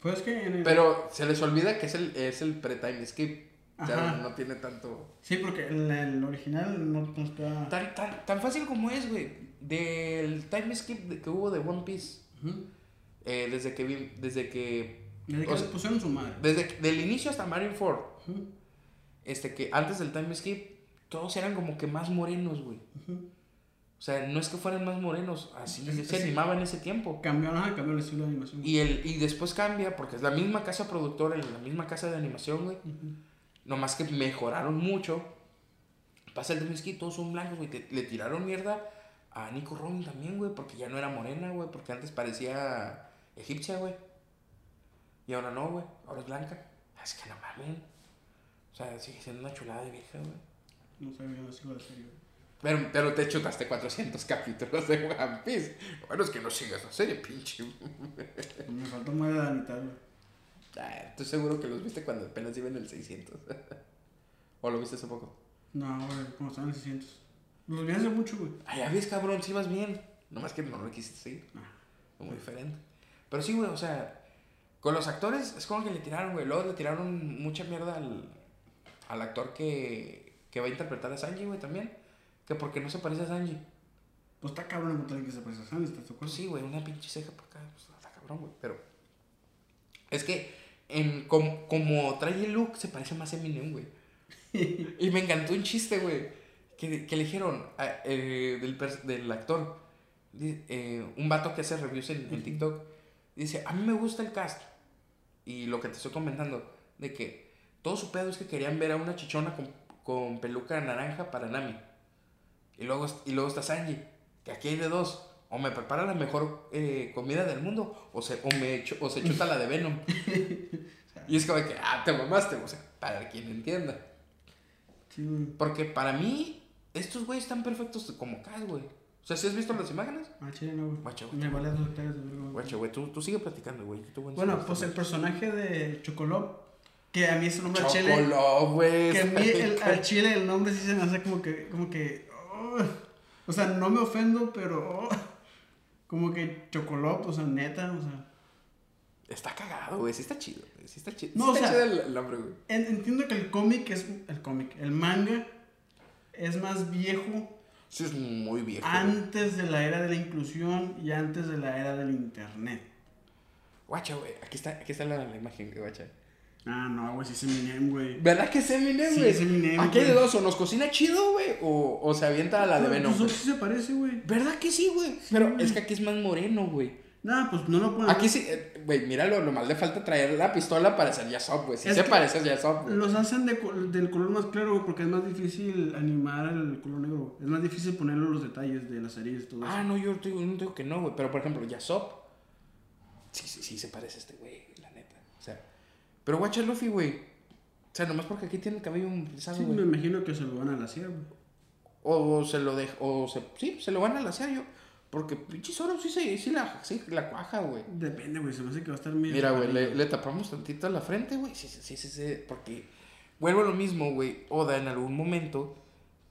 Pues es que en el. Pero se les olvida que es el, es el pre-time skip. O sea, no tiene tanto. Sí, porque el, el original no, no está. Tan, tan, tan fácil como es, güey. Del time skip que hubo de One Piece. Eh, desde que vi, desde que. Desde que o pusieron su madre. desde del inicio hasta Marineford. Ujú, Este que antes del time skip, todos eran como que más morenos, güey. O sea, no es que fueran más morenos, así Sí, se sí. animaba en ese tiempo. Cambió, ajá, cambió el estilo de animación. Y, el, y después cambia, porque es la misma casa productora, la misma casa de animación, güey. Ujú. Nomás que mejoraron mucho. Pasa el time skip, todos son blancos, güey. Te- Le tiraron mierda a Nico Robin también, güey, porque ya no era morena, güey, porque antes parecía egipcia, güey. Y ahora no, güey, ahora es blanca. Es que no mames. O sea, sigue siendo una chulada de vieja, güey. No sabía, no sigo la serie. güey. Pero, pero te chutaste 400 capítulos de One Piece. Bueno, es que no sigas la serie, pinche. Me falta más de la mitad, güey. Ah, estoy seguro que los viste cuando apenas iban en el 600. ¿O lo viste hace poco? No, güey, como están en 600. Los vi hace mucho, güey. Ah, ya ves, cabrón, si vas bien. Nomás que no lo quisiste seguir. Ah. Fue muy diferente. Pero sí, güey, o sea, con los actores es como que le tiraron, güey. Luego le tiraron mucha mierda al, al actor que, que va a interpretar a Sanji, güey, también. Que porque no se parece a Sanji. Pues está cabrón encontrar que se parece a Sandy, ¿estás de acuerdo? Sí, güey, una pinche ceja por acá. Pues, está cabrón, güey. Pero es que en, como, como trae el look, se parece más a Eminem, güey. y me encantó un chiste, güey. Que, que le dijeron a- eh, del, del actor, eh, un vato que hace reviews en, en TikTok, dice, a mí me gusta el cast. Y lo que te estoy comentando, de que todo su pedo es que querían ver a una chichona con, con peluca naranja para Nami. Y luego, y luego está Sanji, que aquí hay de dos. O me prepara la mejor eh, comida del mundo, o se, o me o se chuta la de Venom. y es como que, ah, te mamaste, o sea, para quien entienda. Sí. Porque para mí, estos güeyes están perfectos como acá, güey. O sea, ¿sí has visto las imágenes? Ah, chile, no, güey. Guacha, Me vale dos hectáreas de verga, güey. Guacha, güey, tú, tú sigue platicando, güey. Tú, güey, Bueno, pues el personaje de Chocolop, que a mí ese nombre al chile. Chocoló, güey. Que a mí el, al chile el nombre sí se me hace como que. Como que oh. o sea, no me ofendo, pero. oh. como que Chocolop, o sea, neta, o sea. Está cagado, güey. Sí está chido, güey. Sí está chido. No, sí o está sea- chido el, el nombre, güey. en- entiendo que el cómic es. El cómic, el manga es más viejo Sí es muy viejo. antes de la era de la inclusión y antes de la era del internet. Guacha, güey. Aquí está, aquí está la, la imagen, guacha. Ah, no, güey, sí es Eminem, güey. ¿Verdad que es Eminem, Sí, güey? es Eminem, Aquí hay de dos, o nos cocina chido, güey, o, o se avienta a la de Pues, Venom. Sí se parece, güey. ¿Verdad que sí, güey? Sí, Pero es que aquí es más moreno, güey. Nah, pues no lo pueden. Aquí sí, eh, güey, míralo, nomás le falta traer la pistola para hacer Yasop, güey. Sí Es se parece a Yasop, güey. Los hacen de, del color más claro, güey, porque es más difícil animar el color negro. Es más difícil ponerle los detalles de las series y todo Ah, eso. no, yo no digo que no, güey. Pero, por ejemplo, Yasop, sí, sí, sí se parece a este güey, la neta. O sea, pero guacha Luffy, güey. O sea, nomás porque aquí tiene el cabello rizado, Sí, me imagino que se lo van a laciar, güey. O se lo deja, o se, sí, se lo van a lasear yo. Porque pinche Zoro sí, se, sí, la, sí la cuaja, güey. Depende, güey, se me hace que va a estar medio. Mira, güey, le, le tapamos tantito la frente, güey. Sí, sí, sí, sí, sí, porque vuelvo a lo mismo, güey. Oda en algún momento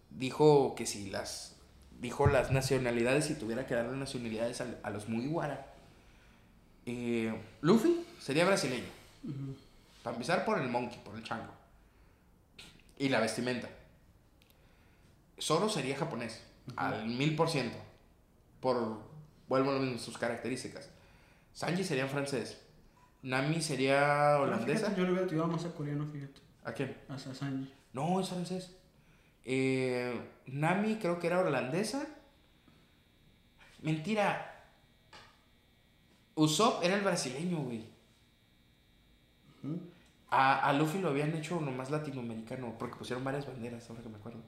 dijo que si las, dijo las nacionalidades, si tuviera que darle nacionalidades a, a los Mugiwara, eh, Luffy sería brasileño. Para empezar por el monkey, por el chango. Y la vestimenta. Zoro sería japonés, al mil por ciento. Por, vuelvo a lo mismo, sus características. Sanji sería francés. Nami sería holandesa. fíjate, yo le hubiera tirado más a coreano, fíjate. ¿A quién? A Sa- Sanji. No, es francés. Eh, Nami creo que era holandesa. Mentira. Usopp era el brasileño, güey. A, a Luffy lo habían hecho nomás latinoamericano, porque pusieron varias banderas, ahora que me acuerdo.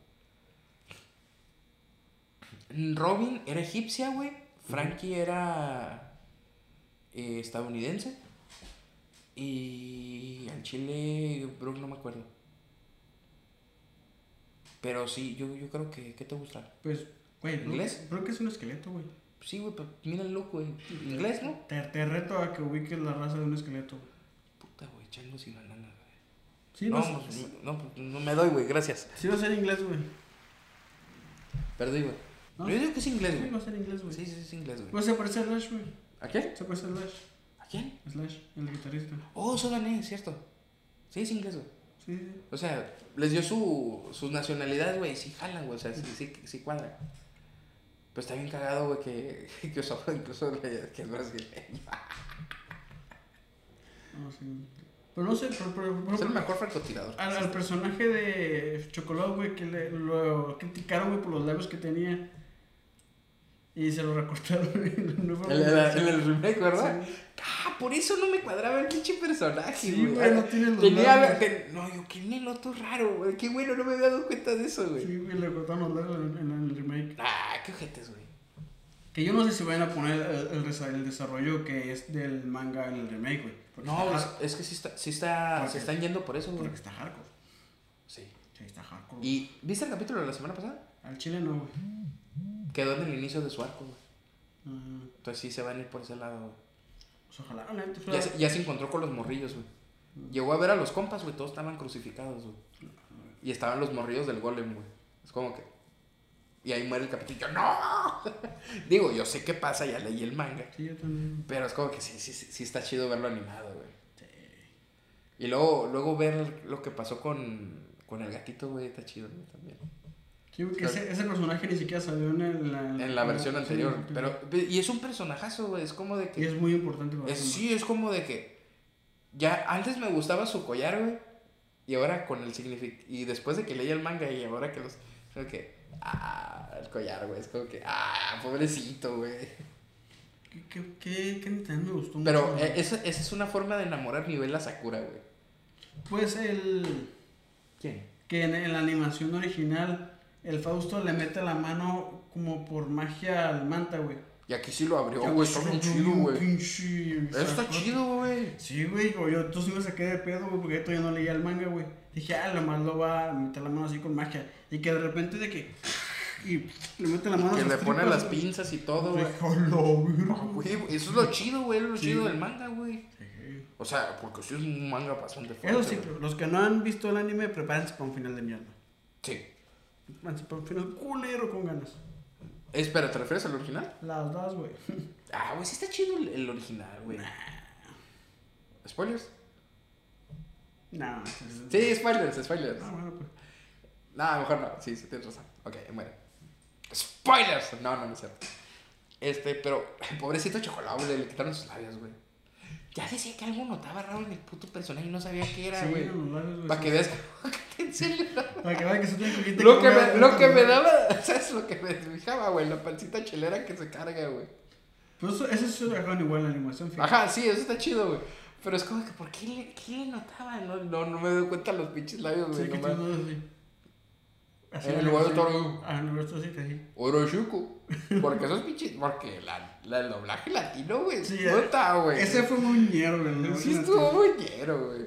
Robin era egipcia, güey. Frankie era eh, estadounidense. Y al chile, Brooke no me acuerdo. Pero sí, yo, yo creo que. ¿Qué te gusta? Pues, güey, ¿Inglés? Brooke es un esqueleto, güey. Sí, güey, pero mira el look, güey. Inglés, ¿no? Te, te reto a que ubiques la raza de un esqueleto, güey. Puta, güey, changos y bananas, güey. Sí, no, no, pues, no, pues, no me doy, güey, gracias. sí va a ser inglés, güey. Perdí, güey. ¿No? Yo digo que es inglés, Sí, güey. va a ser inglés, güey. Sí, sí, es inglés, güey. Pues se parece a Slash, güey. ¿A quién? Se parece a Slash. ¿A quién? Slash, el guitarrista. Oh, Sodané, es cierto. Sí, es inglés, güey. Sí, sí. O sea, les dio su, sus nacionalidades, güey, sí jalan, güey, o sea, sí, sí, sí cuadran. Pues está bien cagado, güey, que, que Osamu incluso que es brasileño. No, sí. Pero no sé, pero, pero- pero- Es el mejor francotirador. al, al personaje de Chocolate, güey, que le, lo criticaron, güey, por los labios que tenía. Y se lo recortaron en el, en el remake, ¿verdad? Sí. Ah, por eso no me cuadraba el pinche personaje, Sí, güey. no tiene los Tenía, labios. no, yo, qué neloto raro, güey. Qué bueno, no me había dado cuenta de eso, güey. Sí, güey, le cortaron los labios en, en el remake. Ah, qué ojetes, güey. Que yo no sé si vayan a poner el, el desa- el desarrollo que es del manga en el remake, güey. No, es, que sí está, sí está, ¿Por se están yendo por eso, güey. Porque está hardcore. Sí. Sí, está hardcore. güey. ¿Y viste el capítulo de la semana pasada? Al chile no, güey. Quedó en el inicio de su arco, güey. Ah, Entonces sí se van a ir por ese lado, güey. pues ojalá, neta, Ya, se- ya se encontró con los morrillos, güey. Llegó a ver a los compas, güey, todos estaban crucificados, güey. Y estaban los morrillos del golem, güey. Es como que... Y ahí muere el yo, ¡No! Digo, yo sé qué pasa, ya leí el manga. Sí, yo también. Pero es como que sí, sí, sí, sí está chido verlo animado, güey. Sí. Y luego, luego ver lo que pasó con, con el gatito, güey, está chido, güey, también. Sí, ese, ese personaje ni siquiera salió en, el- la, En la versión anterior. Pero, y es un personajazo, güey. Es como de Y que... es muy importante para Es, sí, es como de que. Ya antes me gustaba su collar, güey. Y ahora con el significado. Y después de que leí el manga y ahora que los. Creo que. Ah, el collar, güey. Es como que. Ah, pobrecito, güey. ¿Qué, qué, qué, qué me gustó Pero mucho? eh, esa, esa es una forma de enamorar nivel a Sakura, güey. Pues el... ¿Quién? Que en, en la animación original, el Fausto le mete la mano como por magia al manta, güey. Y aquí sí lo abrió, güey. Está bien chido, güey. está chido, güey. Sí, güey, yo entonces sí me saqué de pedo, güey, porque yo todavía no leía el manga, güey. Dije, ah, lo más lo va a meter la mano así con magia. Y que de repente de que. Y le mete la mano Que a le pone las pinzas y todo. Ah, güey, eso es lo chido, güey. Es lo Sí. chido del manga, güey. Sí. O sea, porque sí es un manga bastante fuerte. Eso sí, pero los que no han visto el anime, prepárense para un final de mierda. Sí. Para un final culero con ganas. Espera, ¿te refieres al original? Las dos, güey. Ah, güey, sí está chido el, el original, güey. ¿Spoilers? No, Sí, spoilers, spoilers. Ah, bueno, pues. No, mejor no. Sí, sí, tienes razón. Ok, bueno. ¡Spoilers! No, no, no es cierto. Este, pero, pobrecito chocolate, güey, le quitaron sus labios, güey. Ya decía que algo notaba raro en el puto personaje y no sabía qué era, Sí, güey. Para sí. que veas. Para que que tiene que Lo que me, lo que me daba, ¿sabes? Lo que me fijaba, güey, la pancita chelera que se carga, güey. Pues eso, eso dejaron igual en la animación. fíjate. Ajá, sí, eso está chido, güey. Pero es como que, ¿por qué le, qué le notaba? No, no, no me doy cuenta los pinches labios, güey. Sí, que así. Así En la el lugar de. Ah, en el lugar de sí, que sí. Orochuco. Porque esos pinches. Porque la, la, el doblaje latino, güey. Sí, Sí, está, güey. Ese fue muy ñero, güey. Sí, estuvo muy ñero, güey.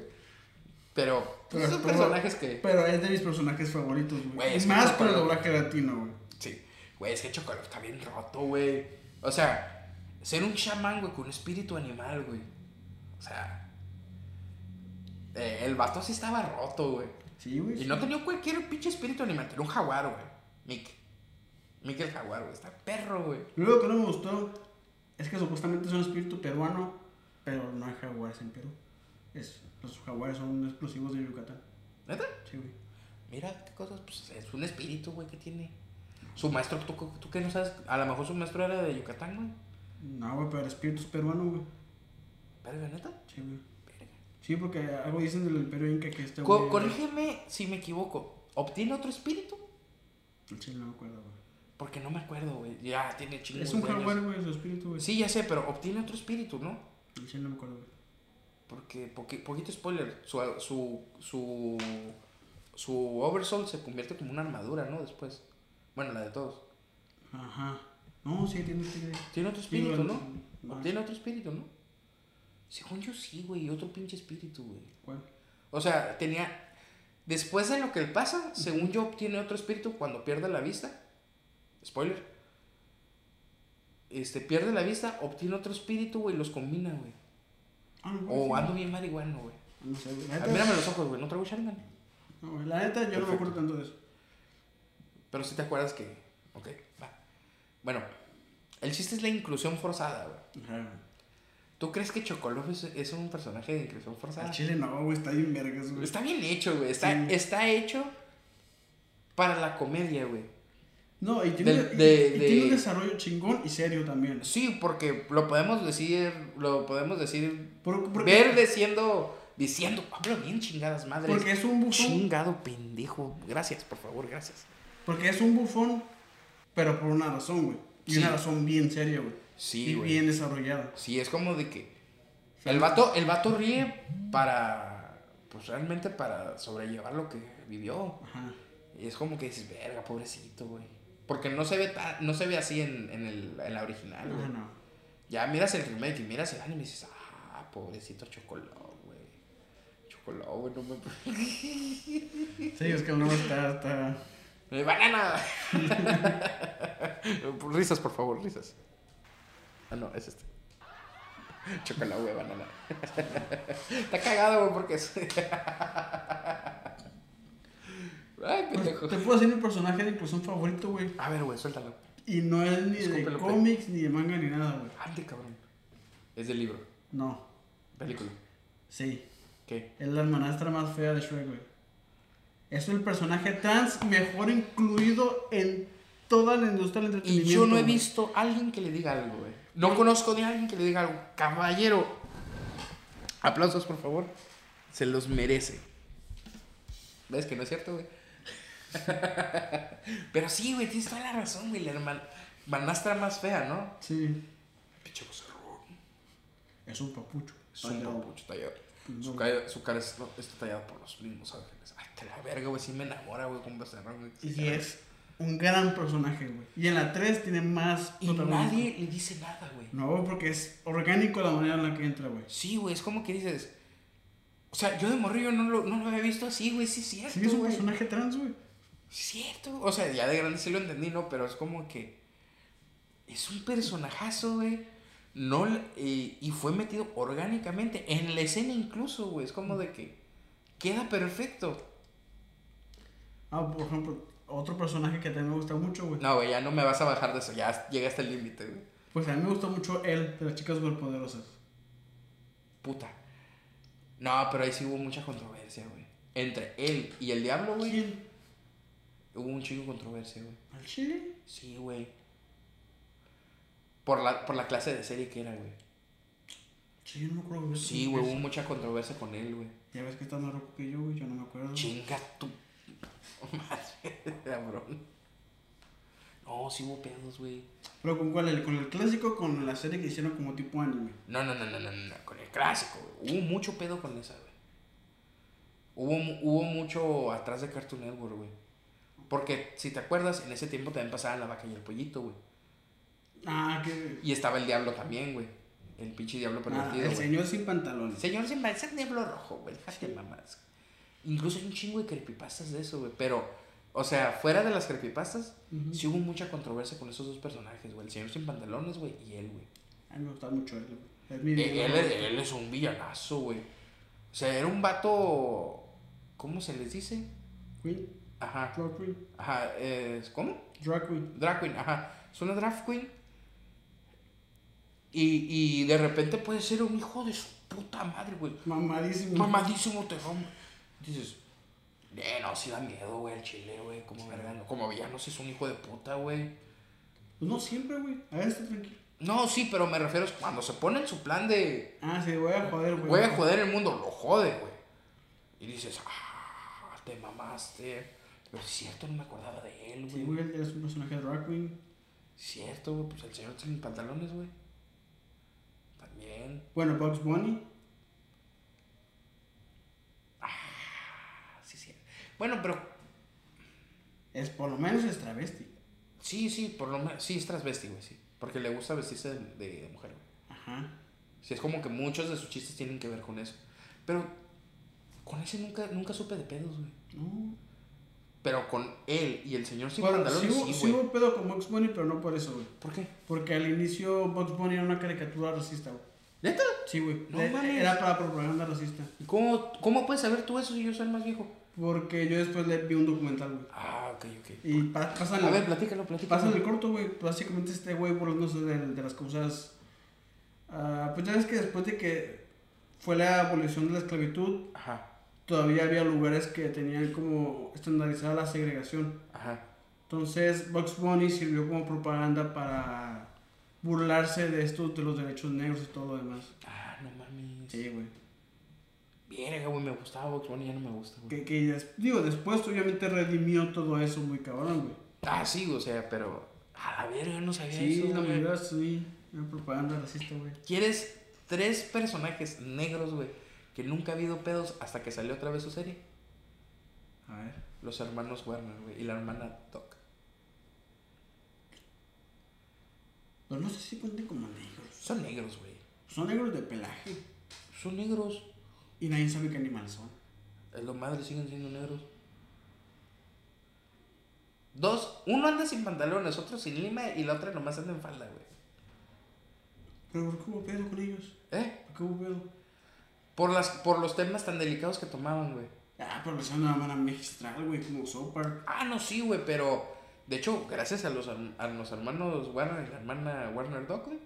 Pero, pues, Pero estuvo- personajes que. Pero es de mis personajes favoritos, Güey, es más con el doblaje latino, güey. Sí. Güey, es que Chocolate está bien roto, güey. O sea, ser un chamán, güey, con un espíritu animal, güey. O sea. eh, el vato sí estaba roto, güey. Sí, güey. Y sí. no tenía cualquier pinche espíritu animal, tenía un jaguar, güey. Mick. Mick el jaguar, güey. Está perro, güey. Lo que no me gustó es que supuestamente es un espíritu peruano, pero no hay jaguares en Perú. Es, los jaguares son explosivos de Yucatán. ¿Neta? Sí, güey. Mira qué cosas, pues es un espíritu, güey, que tiene. Su maestro, ¿tú, tú qué no sabes? A lo mejor su maestro era de Yucatán, güey. No, güey, pero el espíritu es peruano, güey. Verga, neta. Sí, güey. Sí, porque algo dicen del imperio inca que este Co- güey... corrígeme si me equivoco. ¿Obtiene otro espíritu? Sí, no me acuerdo, güey. Porque no me acuerdo, güey. Ya tiene chingos Es un jaguar, güey, su espíritu, güey. Sí, ya sé, pero obtiene otro espíritu, ¿no? Sí, no me acuerdo, güey. Porque, poqui- poquito spoiler, su, su, su, su oversoul se convierte como una armadura, ¿no? Después. Bueno, la de todos. Ajá. No, sí, tiene tigre. Tiene otro espíritu, ¿no? Tiene otro espíritu, ¿no? Según yo sí, güey, otro pinche espíritu, güey. ¿Cuál? O sea, tenía. Después de lo que le pasa, según yo, obtiene otro espíritu cuando pierde la vista. Spoiler. Este, pierde la vista, obtiene otro espíritu, güey, los combina, güey. Ah, no, O sí. ando bien marihuano, güey. No sé, güey. Ah, Mírame los ojos, güey, no traigo Sharingan. no, güey, La neta, yo no me acuerdo tanto de eso. Pero si te acuerdas que. Ok, va. Bueno, el chiste es la inclusión forzada, güey. Ajá. ¿Tú crees que Chocolov es, es un personaje de inclusión forzada? Al chile no, güey, está bien vergas, güey. Está bien hecho, güey. Está, Sí. está hecho para la comedia, güey. No, y tiene, y- de- y de- tiene un desarrollo chingón y serio también. Sí, porque lo podemos decir, lo podemos decir, Por- porque, verde siendo, diciendo, hablo bien chingadas madres. porque es un bufón. Chingado pendejo. Gracias, por favor, gracias. Porque es un bufón, pero por una razón, güey. Y Sí. una razón bien seria, güey. Sí, y güey. bien desarrollada. Sí, es como de que el vato, el vato ríe para, pues realmente para sobrellevar lo que vivió. Ajá. Y es como que dices, verga, pobrecito, güey. Porque no se ve, ta- no se ve así en, en, el, en la original, güey. No. Ya miras el remake y miras el anime y dices, ah, pobrecito Chocoló, güey. Chocoló, güey, no me... Sí, es que no está, está. ¡Eh, ¡Banana! risas, por favor, risas. Ah, no, es este. Chocoló, güey, banana. Está cagado, güey, porque es... Ay, pendejo. Pues, te puedo decir mi personaje de inclusión favorito, güey. A ver, güey, suéltalo. Y no es ni de Escúpelo, cómics, ni de manga, ni nada, güey. Ande, cabrón. Es del libro. No. Película. Sí. ¿Qué? Es la hermanastra más fea de Shrek, güey. Es el personaje trans mejor incluido en toda la industria del Y entretenimiento. yo no he güey. visto a alguien que le diga algo, güey. No conozco de alguien que le diga algo. Caballero. Aplausos, por favor. Se los merece. ¿Ves que no es cierto, güey? Pero sí, güey, tienes toda la razón, güey. La hermana manastra más fea, ¿no? Sí. Pinche. Es un papucho. Es un Tallado. papucho tallado. No. Su cara, su cara es- no, está tallada por los mismos ángeles. Ay, te la verga, güey. Sí me enamora, güey, con becerrón. güey. Y es un gran personaje, güey. Y en la 3 tiene más Y nadie le dice nada, güey. No, porque es orgánico la manera en la que entra, güey. Sí, güey, es como que dices. O sea, yo de morrillo no lo, no lo había visto así, güey, sí es cierto. Sí, es un personaje trans, güey. Cierto. O sea, ya de grande sí lo entendí, ¿no? Pero es como que. Es un personajazo, güey. No, y fue metido orgánicamente. En la escena incluso, güey. Es como de que. Queda perfecto. Ah, por ejemplo, otro personaje que también me gusta mucho, güey. No, güey, ya no me vas a bajar de eso. Ya llegaste al límite, güey. Pues a mí me gusta mucho él, de las chicas superpoderosas. Puta. No, pero ahí sí hubo mucha controversia, güey. Entre él y el diablo, güey. ¿Quién? Hubo un chingo de controversia, güey. ¿Al chile? Sí, güey. Por la, por la clase de serie que era, güey. Sí, yo no me acuerdo. Sí, güey, hubo mucha controversia con él, güey. Ya ves que está más rojo que yo, güey, yo no me acuerdo. Chinga tu madre, cabrón. No, sí hubo pedos, güey. Pero con cuál, el- con el clásico, o con la serie que hicieron como tipo anime. No, no, no, no, no, no, con el clásico, güey. Hubo mucho pedo con esa, güey. Hubo, hubo mucho atrás de Cartoon Network, güey. Porque, si te acuerdas, en ese tiempo también pasaban la vaca y el pollito, güey. Ah, que. Y estaba el diablo también, güey. El pinche diablo Ah, pervertido, el güey. señor sin pantalones. Señor, sin es el diablo rojo, güey. Déjate mamás. Incluso hay un chingo de creepypastas de eso, güey. Pero, o sea, fuera de las creepypastas, sí hubo mucha controversia con esos dos personajes, güey. El señor sin pantalones, güey, y él, güey. A mí me gusta mucho él, güey. Eh, villano Él, favorito. él es un villanazo, güey. O sea, era un vato. ¿Cómo se les dice? Queen. Ajá. Drag queen. Ajá. es- ¿Cómo? Drag queen. Drag queen, ajá. Es una drag queen. Y, y de repente puede ser un hijo de su puta madre, güey. Mamadísimo. Mamadísimo terror. Dices, eh, no, sí da miedo, güey, el chile, güey. Como verga, no, como villano, sí es un hijo de puta, güey. Pues no siempre, güey. A ver, está tranquilo. No, sí, pero me refiero a cuando se pone en su plan de Ah, sí, voy a joder, güey. voy a joder el mundo, lo jode, güey. Y dices, ah, te mamaste. Pero es cierto, no me acordaba de él, Sí, güey. güey, él es un personaje de queen. Cierto, güey, pues el señor sin pantalones, güey. También. Bueno, Bugs Bunny. Ah, sí, sí. Bueno, pero Es por lo menos es travesti. Sí, sí, por lo menos. Sí, es transvesti, güey, sí. Porque le gusta vestirse de, de mujer, güey. Ajá. Sí, es como que muchos de sus chistes tienen que ver con eso. Pero con ese nunca, nunca supe de pedos, güey. No. Pero con él y el señor sin Bueno, pantalones, sí, sí, sí hubo pedo con Bugs Bunny, pero no por eso, güey. ¿Por qué? Porque al inicio Bugs Bunny era una caricatura racista, güey. ¿Neta? Sí, güey. No Eh, mames. Era para propaganda racista. ¿Y cómo, cómo puedes saber tú eso si yo soy el más viejo? Porque yo después le vi un documental, güey. Ah, ok, ok. Y pa- pasan, A ver, platícalo, platícalo. pasan el corto, güey. Básicamente este güey burlándose de, de las causas. ah, pues ya ves que después de que fue la abolición de la esclavitud, Ajá, todavía había lugares que tenían como estandarizada la segregación. ajá. Entonces Bugs Bunny sirvió como propaganda para burlarse de estos, de los derechos negros y todo lo demás. Ah, no mames. Sí, güey. Verga, güey, me gustaba Box Bunny, ya no me gusta, güey. Que, que des- digo, después obviamente redimió todo eso muy cabrón, güey. Ah, sí, o sea, pero. A la verga, no sabía Sí, eso, la güey. verdad, sí. Era propaganda racista, güey. ¿Quieres tres personajes negros, güey, que nunca ha habido pedos hasta que salió otra vez su serie? A ver. Los hermanos Warner, güey, y la hermana Doc. Pero no sé si cuenten como negros. Son negros, güey. Son negros de pelaje. Son negros. Y nadie sabe qué animal son. Es lo madre, siguen siendo negros. Dos, uno anda sin pantalones, otro sin lima y la otra nomás anda en falda, güey. ¿Pero por qué hubo pedo con ellos? ¿Eh? ¿Por qué hubo pedo? Por, las, por los temas tan delicados que tomaban, güey. Ah, pero son una manera magistral, güey, como South Park. Ah, no, sí, güey, pero. De hecho, gracias a los, a los hermanos Warner y la hermana Warner Doc, güey,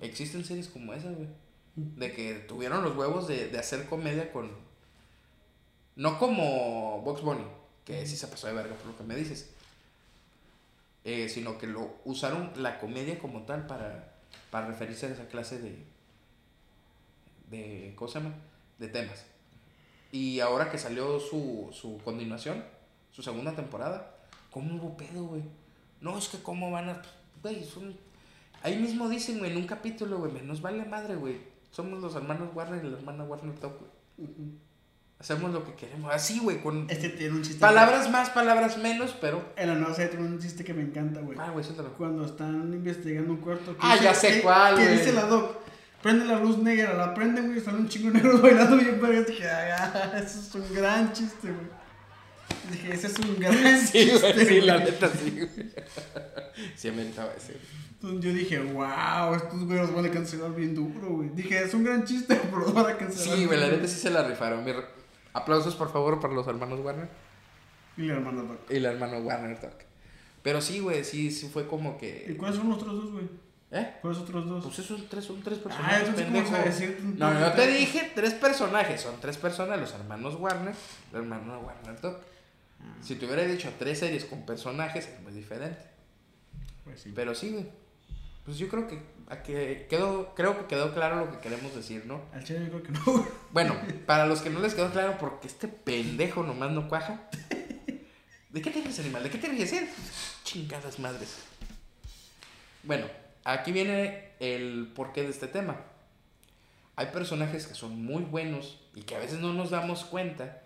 existen series como esa, güey. De que tuvieron los huevos de, de hacer comedia con. No como Box Bunny, que sí se pasó de verga por lo que me dices. Eh, sino que lo usaron la comedia como tal para, para referirse a esa clase de. de. ¿Cómo se llama? De temas. Y ahora que salió su, su continuación, su segunda temporada, ¿cómo hubo pedo, güey? No, es que cómo van a. Güey, son. Ahí mismo dicen, güey, en un capítulo, güey, nos vale madre, güey. Somos los hermanos Warner y la hermana Warner Top, güey. Hacemos lo que queremos. Así, güey, con Este tiene un chiste. palabras más, palabras menos, pero. En la nueva serie tiene un chiste que me encanta, güey. Ah, güey, suéltalo. Cuando están investigando un cuarto. que Ah, dice- ya sé que- cuál, Que güey. dice la doc. Prende la luz negra, la prende, güey, sale un chingo de negros bailando bien verga. Dije, ah, eso es un gran chiste, güey. Dije, ese es un gran Sí, chiste. güey, sí, la güey. neta, sí, güey. Sí, ameritaba ese. Entonces yo dije, wow, estos güeyes los van a cancelar bien duro, güey. Dije, es un gran chiste, pero van a cancelar. Sí, güey, la neta sí se la rifaron. Re- Aplausos, por favor, para los hermanos Warner. Y la hermana doc. Y el hermano Warner Doc. Pero sí, güey, sí, sí fue como ¿Y que. cuáles son los otros dos, güey? ¿Eh? ¿Cuáles otros dos? Pues esos tres son tres ah, personajes. entonces, ¿cómo pendejo. vas a decir? No, yo te dije tres personajes. Son tres personas, los hermanos Warner, el hermano Warner Doc. Ah, Si te hubiera dicho tres series con personajes, es muy diferente. Pues sí. Pero sí, güey. Pues yo creo que, a que quedó, creo que quedó claro lo que queremos decir, ¿no? Al chile yo creo que no. Bueno, para los que no les quedó claro, porque este pendejo nomás no cuaja. ¿De qué te ríes, animal? ¿De qué te ríes? eh? Chingadas madres. Bueno, aquí viene el porqué de este tema. Hay personajes que son muy buenos y que a veces no nos damos cuenta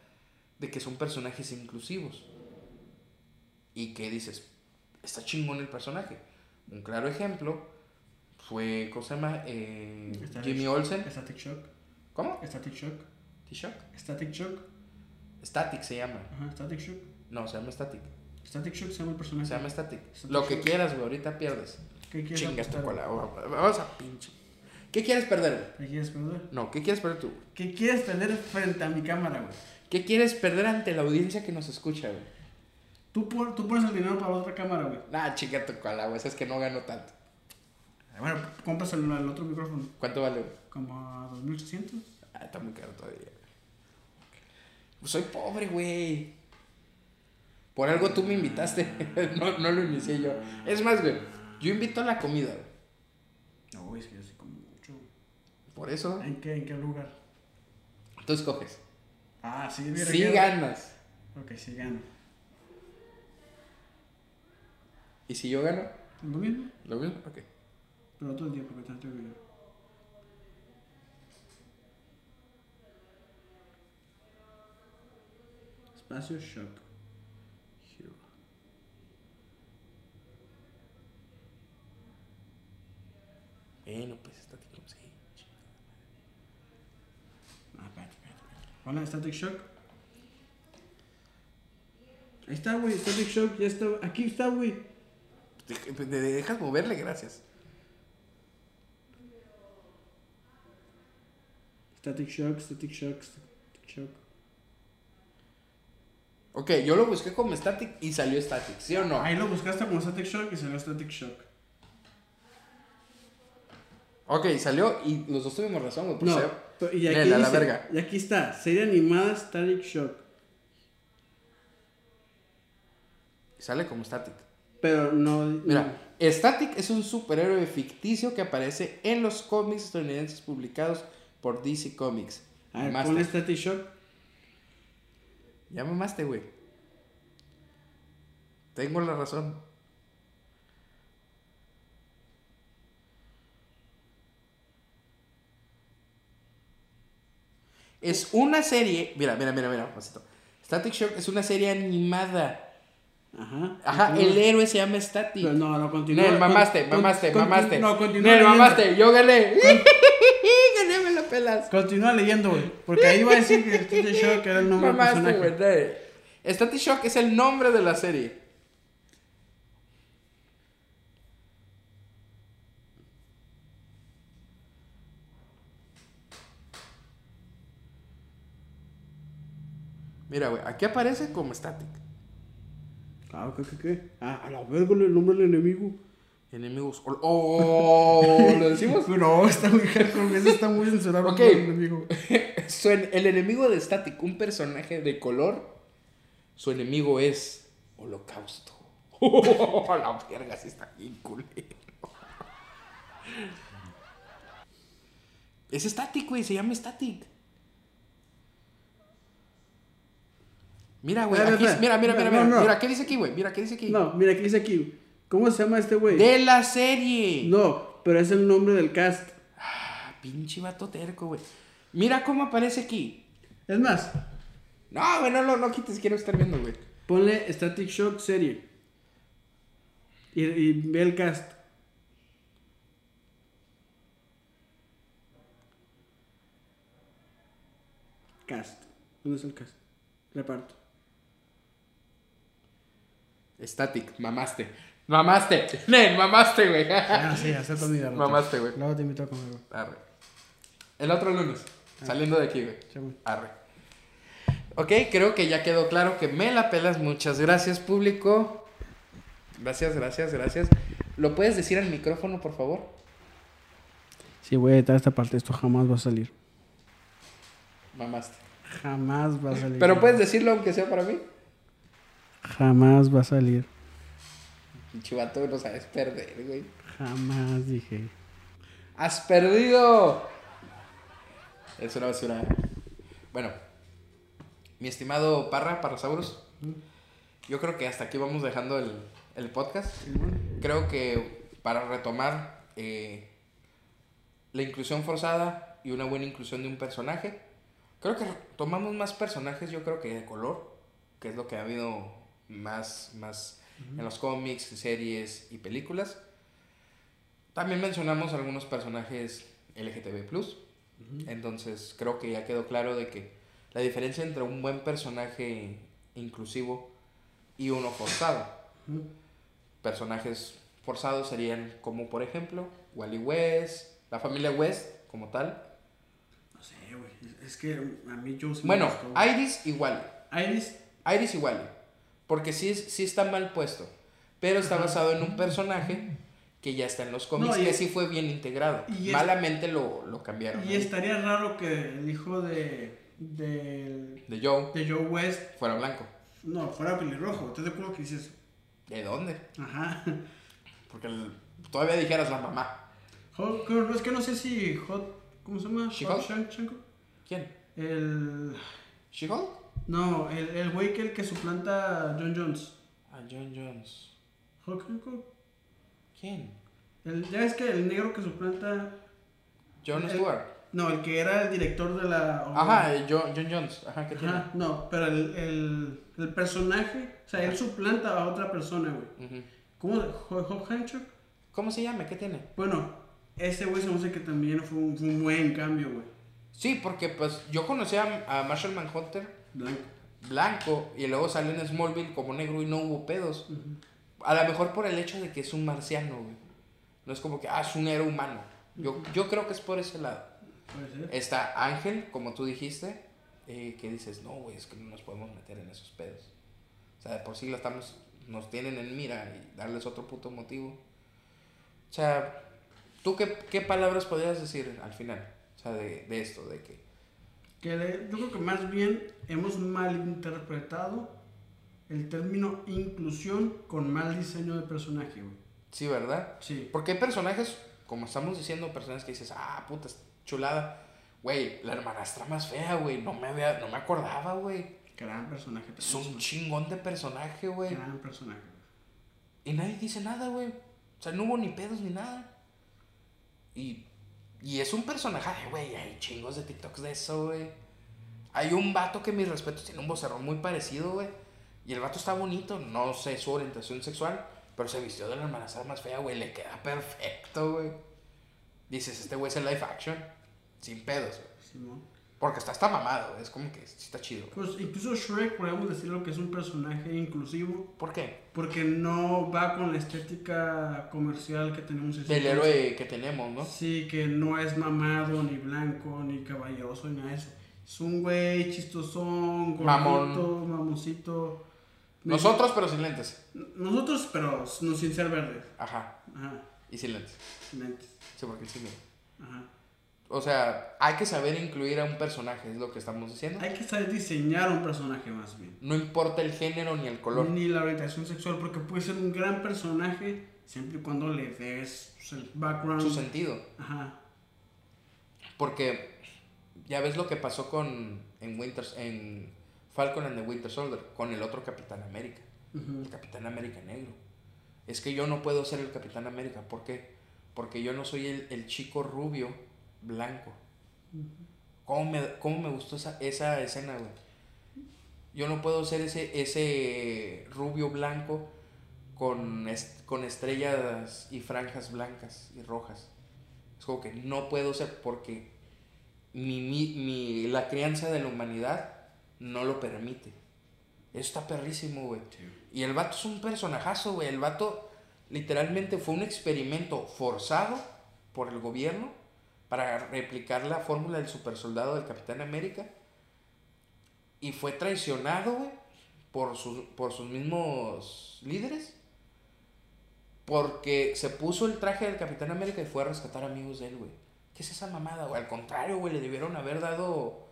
de que son personajes inclusivos. Y que dices, está chingón el personaje. Un claro ejemplo fue, ¿cómo se llama? Eh, Jimmy. Olsen. Static Shock. ¿Cómo? Static Shock. ¿T-Shock? Static Shock. Static se llama. Ajá, Static Shock. No, se llama Static. Static Shock se llama el personaje. Se llama Static. Static Lo que Shock. quieras, güey. Ahorita pierdes. ¿Qué quieres Chingas tu cola. Vamos a pinche. ¿Qué quieres perder, güey? ¿Qué quieres perder? No, ¿qué quieres perder tú? ¿Qué quieres perder frente a mi cámara, güey? ¿Qué quieres perder ante la audiencia que nos escucha, güey? Tú, pon- tú pones el dinero para la otra cámara, güey. Nah, chinga tu cola, güey. Es que no gano tanto. Bueno, compras el, el otro micrófono. ¿Cuánto vale, güey? Como a 2800. Ah, está muy caro todavía. Pues soy pobre, güey. Por algo tú me invitaste. no, no lo inicié yo. Es más, güey. Yo invito a la comida, güey. No, güey, es que yo sí como mucho. Por eso. ¿En qué, en qué lugar? Tú escoges. Ah, sí, mira. Sí ganas. Ok, sí gano. ¿Y si yo gano? Lo mismo. Lo mismo, ok. Pero todo el día porque tengo que ganar. Espacio Shock. Bueno, pues Static Shock. Sí. Ah, Hola, Static Shock. Ahí está, güey. Static Shock ya está. Aquí está, güey. Te, te dejas moverle, gracias. Static Shock, Static Shock, Static Shock. Ok, yo lo busqué como Static y salió Static, ¿sí o no? Ahí lo buscaste como Static Shock y salió Static Shock. Ok, salió y los dos tuvimos razón, güey. pues, No, y aquí, Nela, la dice- verga. y aquí está, serie animada Static Shock. Sale como Static. Pero no. Mira, Static es un superhéroe ficticio que aparece en los cómics estadounidenses publicados por DC Comics. A ver, Static Shock. Ya mamaste, güey. Tengo la razón. Es una serie. Mira, mira, mira, mira. pasito. Static Shock es una serie animada. Ajá. Ajá, continúa. el héroe se llama Static. Pero no, no, continúa. Nel, mamaste, Con- mamaste, con- mamaste. No, continúa. Nel, leyendo. mamaste. Yo gané. gané, me la pelas. Continúa leyendo, güey. Porque ahí va a decir que Static Shock era el nombre del Mamaste, personaje. güey. Nel. Static Shock es el nombre de la serie. Mira, güey, aquí aparece como Static. Ah, ¿qué, qué, qué? Ah, a la verga el nombre del enemigo. Enemigos. ¡Oh! oh, ¿Lo decimos? No, está muy hardcore, eso está muy censurado Ok. por el enemigo. Su en- el enemigo de Static, un personaje de color, su enemigo es Holocausto. Oh, la verga, sí está bien culero. Es Static, güey, se llama Static. Mira, güey, aquí, mira, mira, mira, No, mira, no. mira, ¿qué dice aquí, güey? Mira, ¿qué dice aquí? No, mira, ¿qué dice aquí? ¿Cómo se llama este güey? De la serie. No, pero es el nombre del cast. Ah, pinche vato terco, güey. Mira cómo aparece aquí. Es más, No, güey, no, no, no quites, quiero estar viendo, güey. ponle Static Shock serie. Y, y ve el cast. Cast. ¿Dónde está el cast? Reparto. Static, mamaste. Mamaste. Nen, mamaste, güey. Ah, sí, acepto mi derrota. Mamaste, güey. Luego te invito a comer, güey. Arre. El otro lunes. Saliendo de aquí, güey. Sí, güey. Arre. Ok, creo que ya quedó claro que me la pelas. Muchas gracias, público. Gracias, gracias, gracias. ¿Lo puedes decir al micrófono, por favor? Sí, voy a editar esta parte. Esto jamás va a salir. Mamaste. Jamás va a salir. Pero puedes decirlo aunque sea para mí. Jamás va a salir. Chivato, no sabes perder, güey. Jamás dije. ¡Has perdido! Es una basura. Bueno, mi estimado Parra, Parrasaurus, yo creo que hasta aquí vamos dejando el, el podcast. Creo que para retomar eh, la inclusión forzada y una buena inclusión de un personaje, creo que tomamos más personajes, yo creo que de color, que es lo que ha habido más, más en los cómics, series y películas. También mencionamos algunos personajes LGTB+. Entonces creo que ya quedó claro de que la diferencia entre un buen personaje inclusivo y uno forzado. Personajes forzados serían como por ejemplo Wally West, la familia West como tal. No sé, güey. Es que a mí yo sí me Bueno, gustó. Iris y Wally. Iris. Iris y Wally. Porque sí, es- sí está mal puesto. Pero está basado en un personaje que ya está en los cómics, No, y- que sí fue bien integrado. y es- Malamente lo, lo cambiaron. Y estaría raro que el hijo de. de. De Joe de Joe West. fuera blanco. No, fuera pelirrojo. ¿Estás de acuerdo que dices? ¿De dónde? Ajá. Porque el- todavía dijeras la mamá. No, es que no sé si Hot. ¿Cómo se llama? She-Hulk? ¿Quién? El. ¿She-Hulk? No, el, el güey que el que suplanta a John Jones. A John Jones. Hulk. ¿Quién? El, ya es que el negro que suplanta. John El- Stewart. No, el que era el director de la. Ajá, John, John Jones. Ajá, ¿qué tiene? Ajá, no, pero el, el, el personaje, o sea, él suplanta a otra persona, güey. Ujú. ¿Cómo? ¿Hot Hanchuk? ¿Cómo se llama? ¿Qué tiene? Bueno, ese güey se me hace que también fue un, fue un buen cambio, güey. Sí, porque pues yo conocí a, a Marshall Manhunter Blanco. blanco y luego salió en Smallville como negro y no hubo pedos. A lo mejor por el hecho de que es un marciano, güey. No es como que, ah, es un héroe humano. Yo, yo creo que es por ese lado. Puede ser. Está Ángel, como tú dijiste, eh, que dices, no, güey, es que no nos podemos meter en esos pedos. O sea, de por sí la estamos, nos tienen en mira y darles otro puto motivo. O sea, ¿tú qué, qué palabras podrías decir al final? O sea, de, de esto, de que... Que le- yo creo que más bien hemos malinterpretado el término inclusión con mal diseño de personaje, güey. Sí, ¿verdad? Sí. Porque hay personajes, como estamos diciendo, personas que dices, ah, puta, chulada. Güey, la hermanastra más fea, güey. No me, había, no me acordaba, güey. Gran personaje. Es un chingón de personaje, güey. Gran personaje. Y nadie dice nada, güey. O sea, no hubo ni pedos ni nada. Y, y es un personaje, güey. Hay chingos de TikToks de eso, güey. Hay un vato que, mis respetos, tiene un vocerrón muy parecido, güey. Y el vato está bonito. No sé su orientación sexual. Pero se vistió de la hermanastra más fea, güey. Le queda perfecto, güey. Dices, este güey es el live action. Sin pedos, güey. Simón. Porque está hasta mamado. Es como que está chido. Pues incluso Shrek podríamos decirlo que es un personaje inclusivo ¿Por qué? porque no va con la estética comercial que tenemos en Del héroe que tenemos, ¿no? Sí, que no es mamado, ni blanco, ni caballeroso, ni nada de eso. Es un güey chistosón, gordito, Mamón. mamoncito. Nosotros, pero sin lentes. Nosotros, pero no sin ser verdes. Ajá. Ajá, Y sin lentes. sin lentes. Sí, porque sí. Ajá. O sea, hay que saber incluir a un personaje, es lo que estamos diciendo. Hay que saber diseñar un personaje más bien. No importa el género ni el color. Ni la orientación sexual, porque puede ser un gran personaje siempre y cuando le des el background. Su sentido. Ajá. Porque ya ves lo que pasó con en Winters, en Falcon and the Winter Soldier, con el otro Capitán América, el Capitán América negro. Es que yo no puedo ser el Capitán América, ¿por qué? Porque yo no soy el, el chico rubio blanco. ¿Cómo me, cómo me gustó esa, esa escena, güey? Yo no puedo ser ese, ese rubio blanco con, est- con estrellas y franjas blancas y rojas. Es como que no puedo ser porque mi, mi, mi- la crianza de la humanidad no lo permite. Eso está perrísimo, güey. Y el vato es un personajazo, güey. El vato literalmente fue un experimento forzado por el gobierno para replicar la fórmula del supersoldado del Capitán América. Y fue traicionado, güey, por sus, por sus mismos líderes. Porque se puso el traje del Capitán América y fue a rescatar amigos de él, güey. ¿Qué es esa mamada, güey? Al contrario, güey, le debieron haber dado...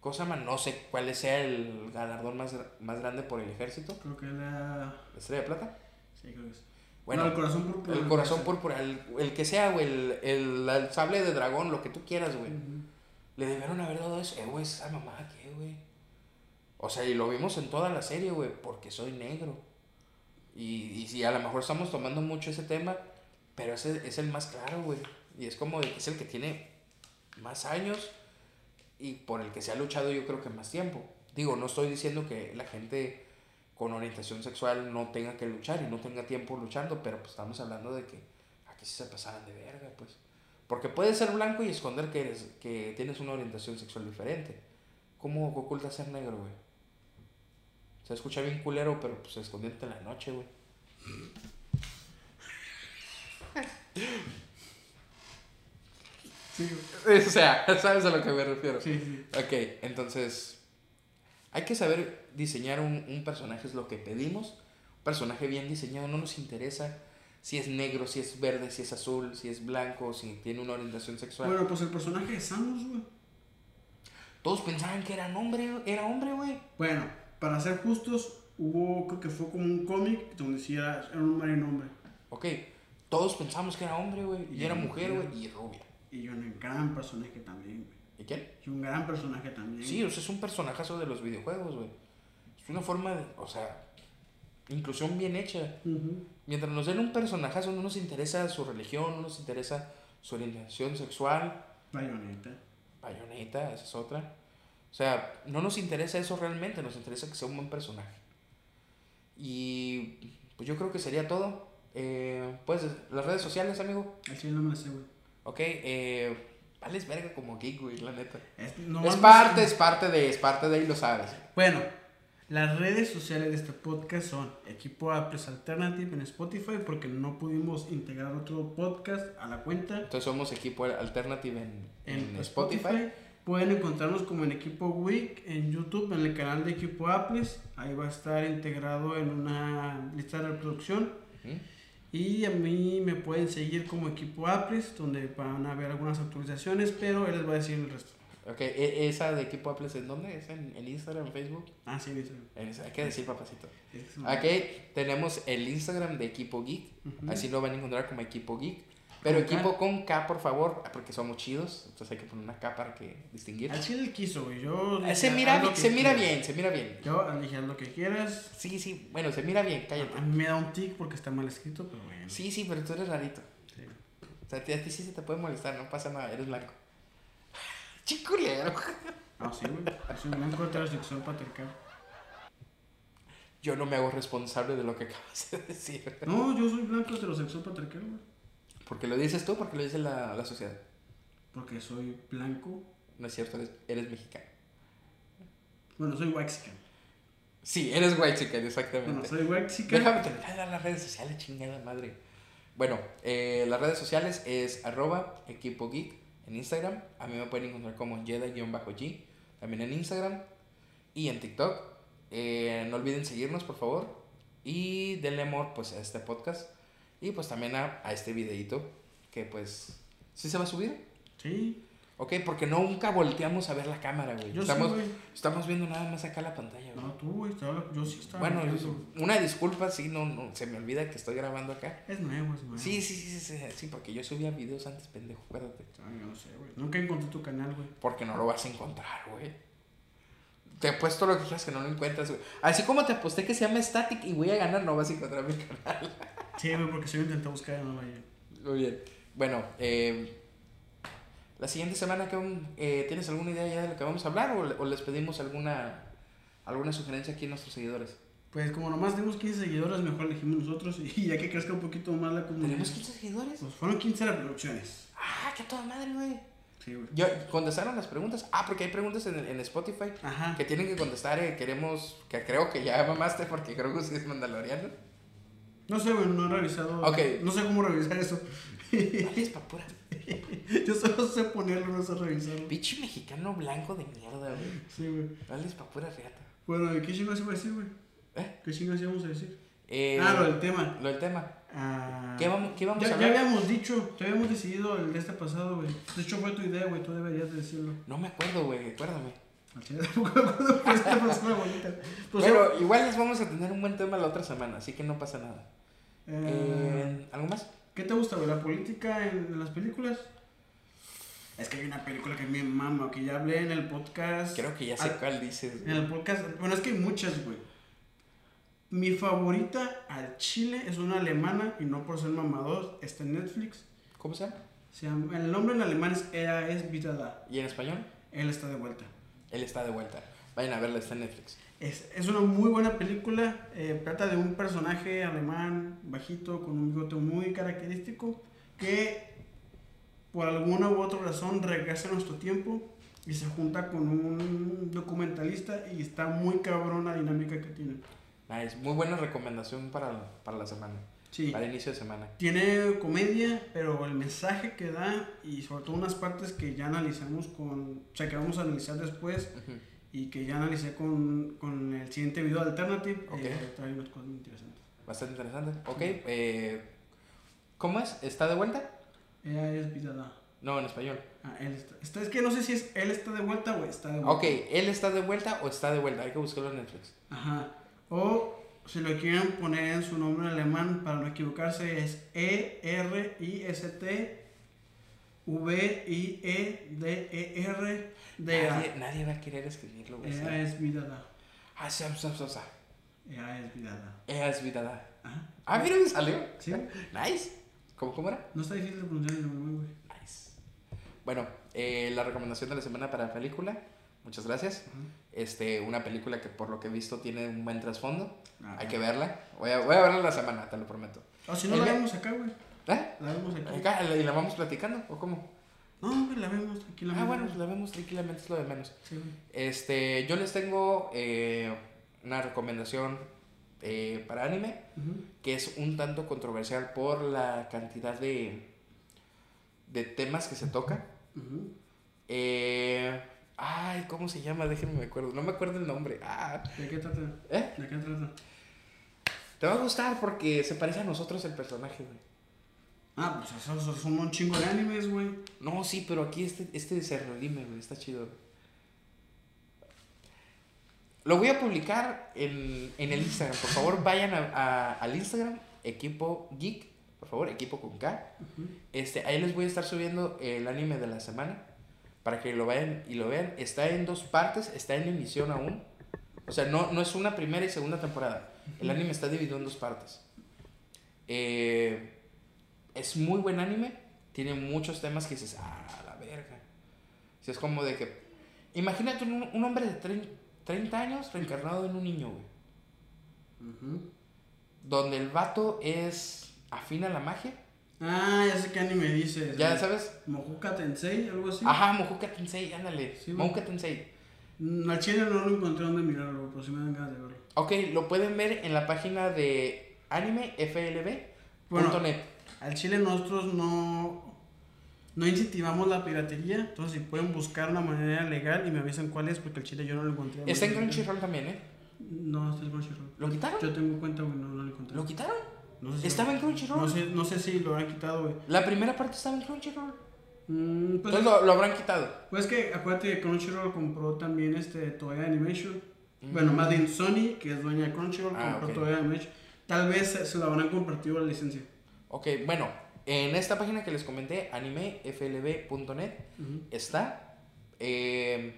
Cosa más, no sé cuál sea el galardón más, más grande por el ejército. Creo que la. ¿La estrella de plata? Sí, creo que es. Bueno, No, el corazón púrpura. el corazón púrpura, el, el que sea, güey, el, el, el sable de dragón, lo que tú quieras, güey. Ujú. Le debieron haber dado eso. Eh, güey, esa mamá, ¿qué, güey? O sea, y lo vimos en toda la serie, güey, porque soy negro. Y, y sí, a lo mejor estamos tomando mucho ese tema, pero ese es el más claro, güey. Y es como es el que tiene más años y por el que se ha luchado yo creo que más tiempo. Digo, no estoy diciendo que la gente con orientación sexual no tenga que luchar y no tenga tiempo luchando, pero pues estamos hablando de que aquí sí se pasaran de verga, pues. Porque puedes ser blanco y esconder que eres que tienes una orientación sexual diferente. ¿Cómo ocultas ser negro, güey? Se escucha bien culero, pero pues escondiéndote en la noche, güey. Sí. O sea, ¿sabes a lo que me refiero? sí, sí. Ok, entonces hay que saber diseñar un, un personaje, es lo que pedimos. Un personaje bien diseñado, no nos interesa si es negro, si es verde, si es azul, si es blanco, si tiene una orientación sexual. Bueno, pues el personaje de Samus, güey. Todos pensaban que era hombre, era hombre, güey. Bueno, para ser justos, hubo, creo que fue como un cómic donde decía era un hombre y un hombre. Ok, todos pensamos que era hombre, güey, y Y era mujer. güey, y rubia. Y un gran personaje también, güey. ¿Y quién? Y un gran personaje también. Sí, o sea, es un personajazo de los videojuegos, güey. Es una forma de, o sea, inclusión bien hecha. Mientras nos den un personajazo, no nos interesa su religión, no nos interesa su orientación sexual, Bayonetta. bayoneta, esa es otra. O sea, no nos interesa eso realmente, nos interesa que sea un buen personaje. Y pues yo creo que sería todo. Eh, pues las redes sociales, amigo. Así no me la sé, güey. Ok, eh, vales verga como geek, güey, la neta. Es, Es nomás parte, no- es parte de, es parte de y lo sabes. Bueno, las redes sociales de este podcast son Equipo Apples Alternative en Spotify porque no pudimos integrar otro podcast a la cuenta Entonces somos equipo alternative en, en, en Spotify. Spotify. Pueden encontrarnos como en Equipo Week en YouTube, en el canal de Equipo Apples. Ahí va a estar integrado en una lista de reproducción. Y a mí me pueden seguir como Equipo Apples, donde van a ver algunas actualizaciones, pero él les va a decir el resto. Ok, e- esa de equipo Apple, ¿en dónde? ¿Es en, en Instagram, en Facebook? Ah, sí. En- hay que decir, papacito. Ok, tenemos el Instagram de Equipo Geek. Así lo van a encontrar como Equipo Geek. Pero equipo con K, por favor, porque somos chidos. Entonces hay que poner una K para que distinguir. Chile él quiso, güey. Yo. Eh, Se mira, se mira bien, se mira bien. Yo haz lo que quieras. Sí, sí, bueno, se mira bien, cállate. A mí me da un tic porque está mal escrito, pero bueno. Sí, sí, pero tú eres rarito. Sí. O sea, a ti, sí se te puede molestar, no pasa nada, eres blanco. Chiculero. Ah, sí, güey. Es un blanco heterosexual patriarcal. Yo no me hago responsable de lo que acabas de decir. No, yo soy blanco heterosexual patriarcal, güey. Porque lo dices tú, porque lo dice la, la sociedad. Porque soy blanco. No es cierto, eres, eres mexicano. Bueno, soy waxican. Sí, eres white chicken, Bueno, exactamente. soy waxican. Déjame terminar las redes sociales, chingada madre. Bueno, eh, las redes sociales es arroba equipo geek en Instagram. A mí me pueden encontrar como Jedi-G, también en Instagram y en TikTok. Eh, no olviden seguirnos, por favor. Y denle amor pues, a este podcast. Y pues también a, a este videito que pues... ¿Sí se va a subir? Sí, Ok, porque nunca volteamos a ver la cámara, güey. yo Estamos, sí, güey. estamos viendo nada más acá la pantalla, güey. No, tú, güey. estaba- Yo sí estaba. Bueno, una disculpa, sí, no, no, se me olvida que estoy grabando acá. Es nuevo, es nuevo. Sí, sí, sí, sí, sí, sí, porque yo subía videos antes, pendejo, acuérdate. Ay, yo no sé, güey. Nunca encontré tu canal, güey. Porque no lo vas a encontrar, güey. Te he puesto lo que quieras que no lo encuentras, güey. Así como te aposté que se llama Static y voy a ganar, no vas a encontrar mi canal. Sí, güey, porque si yo intenté buscar y no lo hallé. Muy bien. Bueno, eh, la siguiente semana, ¿qué, un- eh, ¿tienes alguna idea ya de lo que vamos a hablar o, o les pedimos alguna, alguna sugerencia aquí a nuestros seguidores? Pues como nomás tenemos 15 seguidores, mejor elegimos nosotros. Y ya que crezca un poquito más la comunidad. ¿Tenemos 15 seguidores? Pues fueron 15 reproducciones. Ah, qué toda madre, güey. Sí, güey. Yo, contestaron las preguntas. Ah, porque hay preguntas en, en Spotify Ajá. que tienen que contestar. eh, queremos, que creo que ya mamaste porque creo que usted es mandaloriano. No sé, güey, no he revisado. Ok. No sé cómo revisar eso. Dale, es pa' pura. Yo solo sé ponerlo, no sé revisarlo. Pinche mexicano blanco de mierda, güey. Sí, güey. Dale, es pa' pura reata. Bueno, ¿y qué chingados iba a decir, güey? ¿Eh? ¿Qué chingados íbamos a decir? Eh, ah, lo del tema. lo del tema. Ah, ¿Qué vamos, qué vamos ya, a ya hablar? habíamos dicho, ya habíamos decidido el de este pasado, güey. De hecho, fue tu idea, güey. Tú deberías de decirlo. No me acuerdo, güey. Acuérdame. Al chile tampoco me acuerdo, pero esta persona bonita. Pues, Pero igual les vamos a tener un buen tema la otra semana, así que no pasa nada. eh, Eh, ¿Algo más? ¿Qué te gusta, güey? ¿La política en, las películas? Es que hay una película que me mama, que ya hablé en el podcast. Creo que ya sé Ah, cuál dices. En el podcast, bueno, es que hay muchas, güey. Mi favorita al chile es una alemana y no por ser mamador, está en Netflix. ¿Cómo se llama? Se llama- el nombre en alemán es Ea es Vida da. ¿Y en español? Él está de vuelta. Él está de vuelta. Vayan a verla, está en Netflix. Es, es una muy buena película. eh, trata de un personaje alemán bajito con un bigote muy característico que por alguna u otra razón regresa a nuestro tiempo y se junta con un documentalista y está muy cabrón la dinámica que tiene. Nice. Muy buena recomendación para, para la semana. Sí. Para inicio de semana. Tiene comedia, pero el mensaje que da y sobre todo unas partes que ya analizamos con, o sea, que vamos a analizar después y que ya analicé con, con el siguiente video de Alternative, Ok. eh, trae unas cosas muy interesantes. Bastante interesante. Ok. eh, ¿Cómo es? ¿Está de vuelta? Ella es. No, en español. Ah, él está, está- Es que no sé si es él está de vuelta o está de vuelta. Ok, ¿él está de vuelta o está de vuelta? Hay que buscarlo en Netflix. Ajá. O si lo quieren poner en su nombre alemán para no equivocarse es E R I S T V I E D E R D Nadie, nadie va a querer escribirlo. Ella es Vidada. Ah, sam, sam, sam, sam. Ella es Vidada. Ella es Vidada. Ajá. Ah, mira, me salió. Sí. Nice. ¿Cómo, cómo era? No está difícil de pronunciar el nombre, güey. Nice. Bueno, eh, la recomendación de la semana para la película. Muchas gracias. Este, una película que por lo que he visto tiene un buen trasfondo. Ah, Hay que verla. Voy a, voy a verla la semana, te lo prometo. O si no la vemos acá, güey. ¿Eh? La vemos. Acá, ¿Y la vamos platicando o cómo? No, güey, la vemos tranquilamente. Ah, bueno, pues la vemos tranquilamente, es lo de menos. Sí, güey. Este, yo les tengo eh, una recomendación eh, para anime que es un tanto controversial por la cantidad de, de temas que se tocan. Ujú. Eh, ay, ¿cómo se llama? Déjenme me acuerdo. No me acuerdo el nombre. Ah, ¿De qué trata? ¿eh? ¿De qué trata? Te va a gustar porque se parece a nosotros el personaje, güey. Ah, pues esos son un chingo de animes, güey. No, sí, pero aquí este, este se redime, güey. Está chido. Lo voy a publicar en, en el Instagram. Por favor, vayan a- a- al Instagram, equipo geek. Por favor, equipo con K. Este, ahí les voy a estar subiendo el anime de la semana para que lo vayan y lo vean. Está en dos partes, está en emisión aún. O sea, no, no es una primera y segunda temporada. El anime está dividido en dos partes. Eh, es muy buen anime. Tiene muchos temas que dices, ah, la verga. Si es como de que. Imagínate un, un hombre de trein- 30 años reencarnado en un niño, güey. Donde el vato es afín a la magia. Ah, ya sé qué anime dices. Ya sabes, Mojuka Tensei, algo así. Ajá, Mojuka Tensei, ándale. Sí. Mojuka Tensei. Mm, Al chile no lo encontré donde mirarlo, pero sí me dan ganas de verlo. Ok, lo pueden ver en la página de animeflb.net. Bueno. Al chile nosotros no, no incentivamos la piratería, entonces si pueden buscar una manera legal y me avisan cuál es, porque al chile yo no lo encontré. Está en. Crunchyroll también, ¿eh? No, está en Crunchyroll. ¿Lo quitaron? Yo tengo cuenta, güey, no, no lo encontré. ¿Lo quitaron? No sé si ¿Estaba en Crunchyroll? No sé, no sé si lo habrán quitado, güey. La primera parte estaba en Crunchyroll. Mm, pues, Entonces lo, lo habrán quitado. pues que acuérdate que Crunchyroll compró también este Toei Animation. Mm. Bueno, más bien Sony, que es dueña de Crunchyroll, Ah, compró ok. Toei Animation. Tal vez se, se lo habrán compartido la licencia. Ok, bueno, en esta página que les comenté, animeflb.net, está. Eh,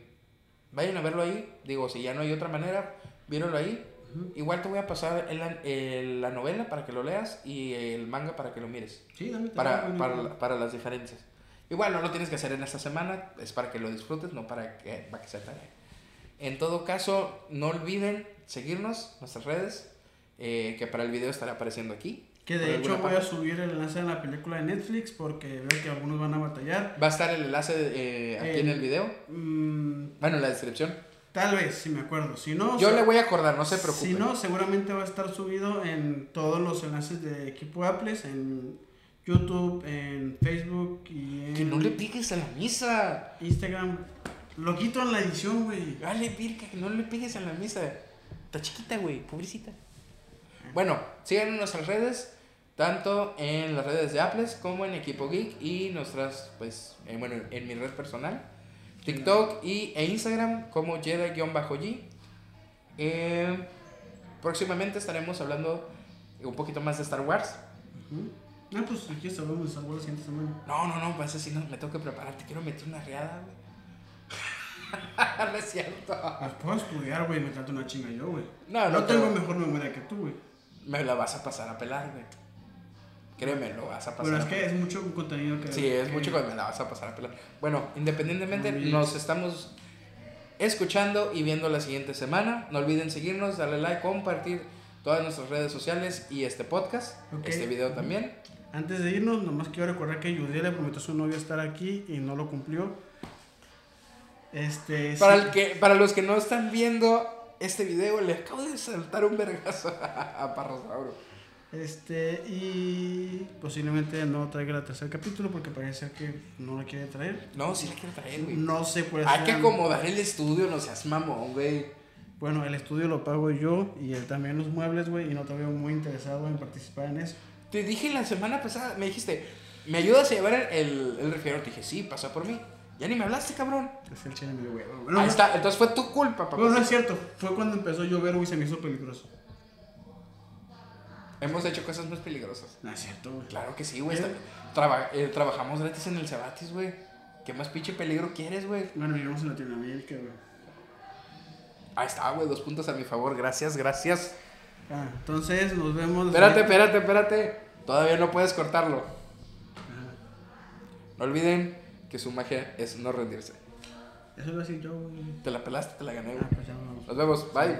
vayan a verlo ahí. Digo, si ya no hay otra manera, vírenlo ahí. Ujú. Igual te voy a pasar el- el- la novela para que lo leas y el manga para que lo mires. Sí, dame Para, para, güey. para las diferencias. Igual no lo tienes que hacer en esta semana, es para que lo disfrutes, no para que, para que sea tarea. En todo caso, no olviden seguirnos, nuestras redes, eh, que para el video estará apareciendo aquí. Que de hecho voy a subir el enlace de la película de Netflix porque veo que algunos van a batallar. Va a estar el enlace eh, aquí en Eh, el video, Mm, bueno, en la descripción. Tal vez, si me acuerdo. Si no, Yo le voy a acordar, no se preocupen. Si no, seguramente va a estar subido en todos los enlaces de equipo Apples, en YouTube, en Facebook y en Que no le piques a la misa. Instagram. Lo quito en la edición, güey. Dale, pirca, que no le pegues a la misa. Está chiquita, güey, pobrecita. Bueno, sigan en nuestras redes, tanto en las redes de Apples como en Equipo Geek y nuestras, pues, eh, bueno, en mi red personal, TikTok y, e Instagram como Jedi-G. Eh, próximamente estaremos hablando un poquito más de Star Wars. Ujú. Ah, pues aquí hablamos de Star Wars la siguiente semana. No, no, no, pues así no, me tengo que preparar, te quiero meter una riada, güey. no es cierto. Pues puedo estudiar, güey, me trato una chinga yo, güey. No, no, No tengo mejor memoria que tú, güey. Me la vas a pasar a pelar, güey. Créeme, lo vas a pasar Pero es a que es mucho contenido que. Sí, es que- mucho me la vas a pasar a pelar. Bueno, independientemente, nos estamos escuchando y viendo la siguiente semana. No olviden seguirnos, darle like, compartir todas nuestras redes sociales y este podcast, este video también. Antes de irnos, nomás quiero recordar que Judy le prometió a su novia estar aquí y no lo cumplió. Este. Para, sí. el que, para los que no están viendo este video, le acabo de saltar un vergazo a Parrosauro. Este, y posiblemente no traiga el tercer capítulo porque parece que no lo quiere traer. No, sí le quiero traer, güey. No sé por Hay que acomodar el estudio, no seas mamón, güey. Bueno, el estudio lo pago yo y él también los muebles, güey, y no te veo muy interesado en participar en eso. Te dije la semana pasada, me dijiste, ¿me ayudas a llevar el, el, refrigerador? Te dije, sí, pasa por mí. Ya ni me hablaste, cabrón. Es el chile huevo. Bueno, Ahí no- está, entonces fue tu culpa, papá. Bueno, no es cierto. Fue cuando empezó a llover, güey, se me hizo peligroso. Hemos hecho cosas más peligrosas. No es cierto, güey. Claro que sí, güey. ¿Eh? traba- eh, trabajamos gratis en el Cebatis, güey. ¿Qué más pinche peligro quieres, güey? Bueno, vivimos en Latinoamérica, güey. Ahí está, güey, dos puntos a mi favor. Gracias, gracias. Ah, entonces nos vemos. Espérate, espérate, espérate. Todavía no puedes cortarlo. Ajá. No olviden que su magia es no rendirse. Eso lo iba a decir yo, güey. Te la pelaste, te la gané, Ah, güey. pues ya vamos. Nos vemos, bye.